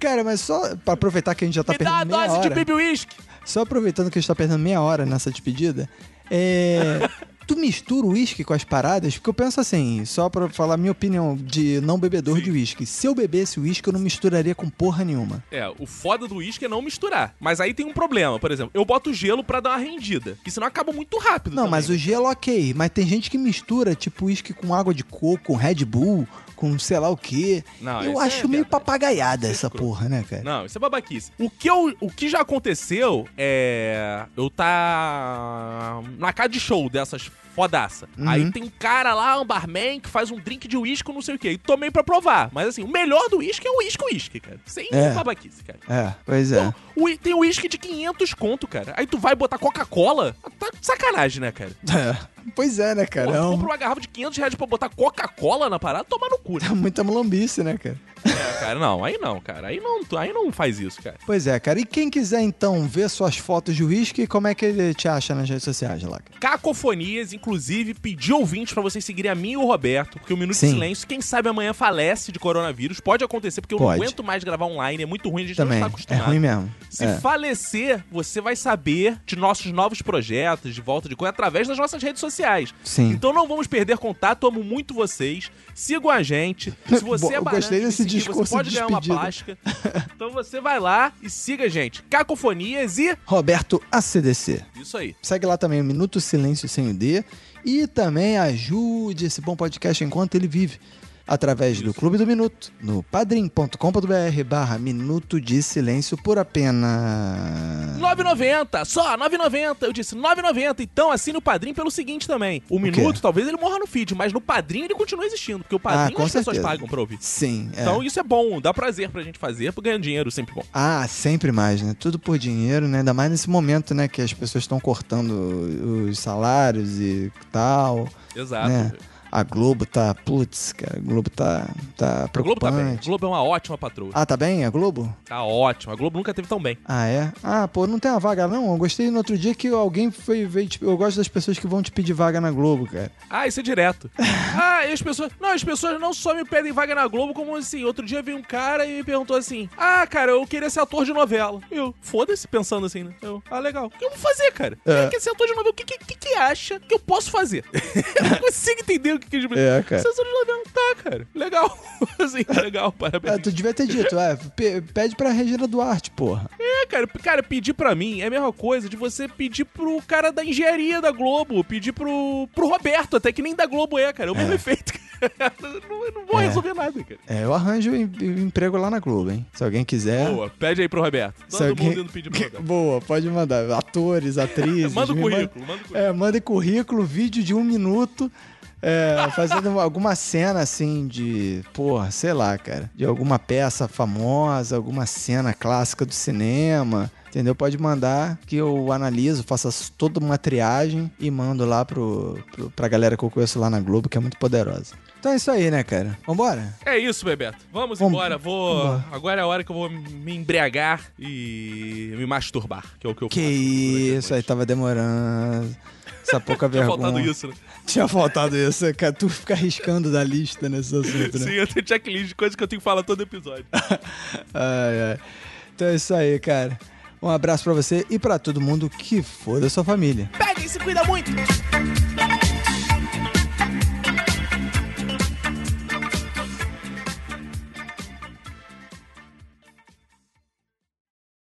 Cara, mas só pra aproveitar que a gente já tá Me dá a perdendo dose de hora. Bibi Whisky. Só aproveitando que a gente tá perdendo meia hora nessa despedida, é. Tu mistura o uísque com as paradas? Porque eu penso assim, só pra falar minha opinião de não bebedor de uísque. Se eu bebesse uísque, eu não misturaria com porra nenhuma. É, o foda do uísque é não misturar. Mas aí tem um problema, por exemplo, eu boto gelo pra dar uma rendida, que senão acaba muito rápido. Não, também, mas né? o gelo ok. Mas tem gente que mistura, tipo, uísque com água de coco, com Red Bull, com sei lá o quê. Não, eu isso acho é meio verdade. papagaiada é essa porra, né, cara? Não, isso é babaquice. O que, eu, o que já aconteceu é. Eu tá. Na casa de show dessas fodaça. Uhum. Aí tem um cara lá, um barman, que faz um drink de uísque, não sei o quê. E tomei pra provar. Mas assim, o melhor do uísque é o uísque uísque, cara. Sem É. babaquice, cara. É, pois é. Pô, ui- tem uísque de 500 conto, cara. Aí tu vai botar Coca-Cola? Tá sacanagem, né, cara? É. Pois é, né, Pô, cara? tu É um- compra uma garrafa de 500 reais pra botar Coca-Cola na parada, toma no cu, né? muita mulambice, né, cara? É, cara, não, aí não, cara. Aí não, aí não faz isso, cara. Pois é, cara. E quem quiser, então, ver suas fotos de uísque, como é que ele te acha nas redes sociais lá? cara? Cacofonias, inclusive, pedi ouvintes pra vocês seguirem a mim e o Roberto, porque o Minuto Sim. de Silêncio, quem sabe amanhã falece de coronavírus. Pode acontecer, porque eu Pode. não aguento mais gravar online, é muito ruim, a gente Também. não está É acostumado. ruim mesmo. Se É. falecer, você vai saber de nossos novos projetos, de volta de coisa, através das nossas redes sociais. Sim. Então não vamos perder contato, amo muito vocês. Sigam a gente. Se você é barato gostei de desse seguir, discurso Você pode de ganhar uma plástica. Então você vai lá e siga a gente. Cacofonias e... Roberto ACDC. Isso aí. Segue lá também o Minuto Silêncio Sem o D. E também ajude esse bom podcast enquanto ele vive. Através do Clube do Minuto, no padrim.com.br barra Minuto de Silêncio por apenas... 9,90, só 9,90. Eu disse 9,90. Então assine o Padrim pelo seguinte também. O Minuto, talvez ele morra no feed, mas no Padrim ele continua existindo, porque o Padrim Ah, as pessoas certeza. pagam pra ouvir. Sim, é. Então isso é bom, dá prazer pra gente fazer, porque ganhar dinheiro sempre bom. Ah, sempre mais, né? Tudo por dinheiro, né? Ainda mais nesse momento, né? Que as pessoas estão cortando os salários e tal, Exato. né? A Globo tá, putz, cara, a Globo tá, tá A Globo tá bem. A preocupante. Globo é uma ótima patroa. Ah, tá bem a Globo? Tá ótimo. A Globo nunca teve tão bem. Ah, é? Ah, pô, não tem uma vaga não? Eu gostei no outro dia que alguém foi veio, tipo, eu gosto das pessoas que vão te pedir vaga na Globo, cara. Ah, isso é direto. ah, e as pessoas. Não, as pessoas não só me pedem vaga na Globo, como assim. Outro dia veio um cara e me perguntou assim: Ah, cara, eu queria ser ator de novela. Eu, foda-se, pensando assim, né? Eu, ah, legal. O que eu vou fazer, cara? É. Quem quer ser ator de novela? O que, que, que, que acha que eu posso fazer? eu não consigo entender o que É, cara. De. Tá, cara. Legal. assim, legal, parabéns. Ah, tu devia ter dito, é, pe- pede pra Regina Duarte, porra. É, cara, cara, pedir pra mim é a mesma coisa de você pedir pro cara da engenharia da Globo, pedir pro, pro Roberto, até que nem da Globo é, cara. É o mesmo efeito. cara. não, não vou É. resolver nada, cara. É, eu arranjo em- em- emprego lá na Globo, hein? Se alguém quiser. Boa, pede aí pro Roberto. Se Todo alguém- mundo pedir pro Roberto. Boa, pode mandar. Atores, atrizes. Manda o currículo, manda o currículo. É, mandem currículo, vídeo de um minuto. É, fazendo alguma cena assim de, porra, sei lá, cara, de alguma peça famosa, alguma cena clássica do cinema, entendeu? Pode mandar que eu analiso, faça toda uma triagem e mando lá pro, pro, pra galera que eu conheço lá na Globo, que é muito poderosa. Então é isso aí, né, cara? Vambora? É isso, Bebeto. Vamos Vamos- embora. Vou. vambora. Agora é a hora que eu vou me embriagar e me masturbar, que é o que eu Que isso, aí tava demorando. Essa pouca Tinha vergonha. faltado isso, né? Tinha faltado isso, cara. Tu fica arriscando da lista nesse assunto, né? Sim, eu tenho checklist de coisas que eu tenho que falar todo episódio. Ai, ai. Então é isso aí, cara. Um abraço pra você e pra todo mundo que for da sua família. Pega e se cuida muito!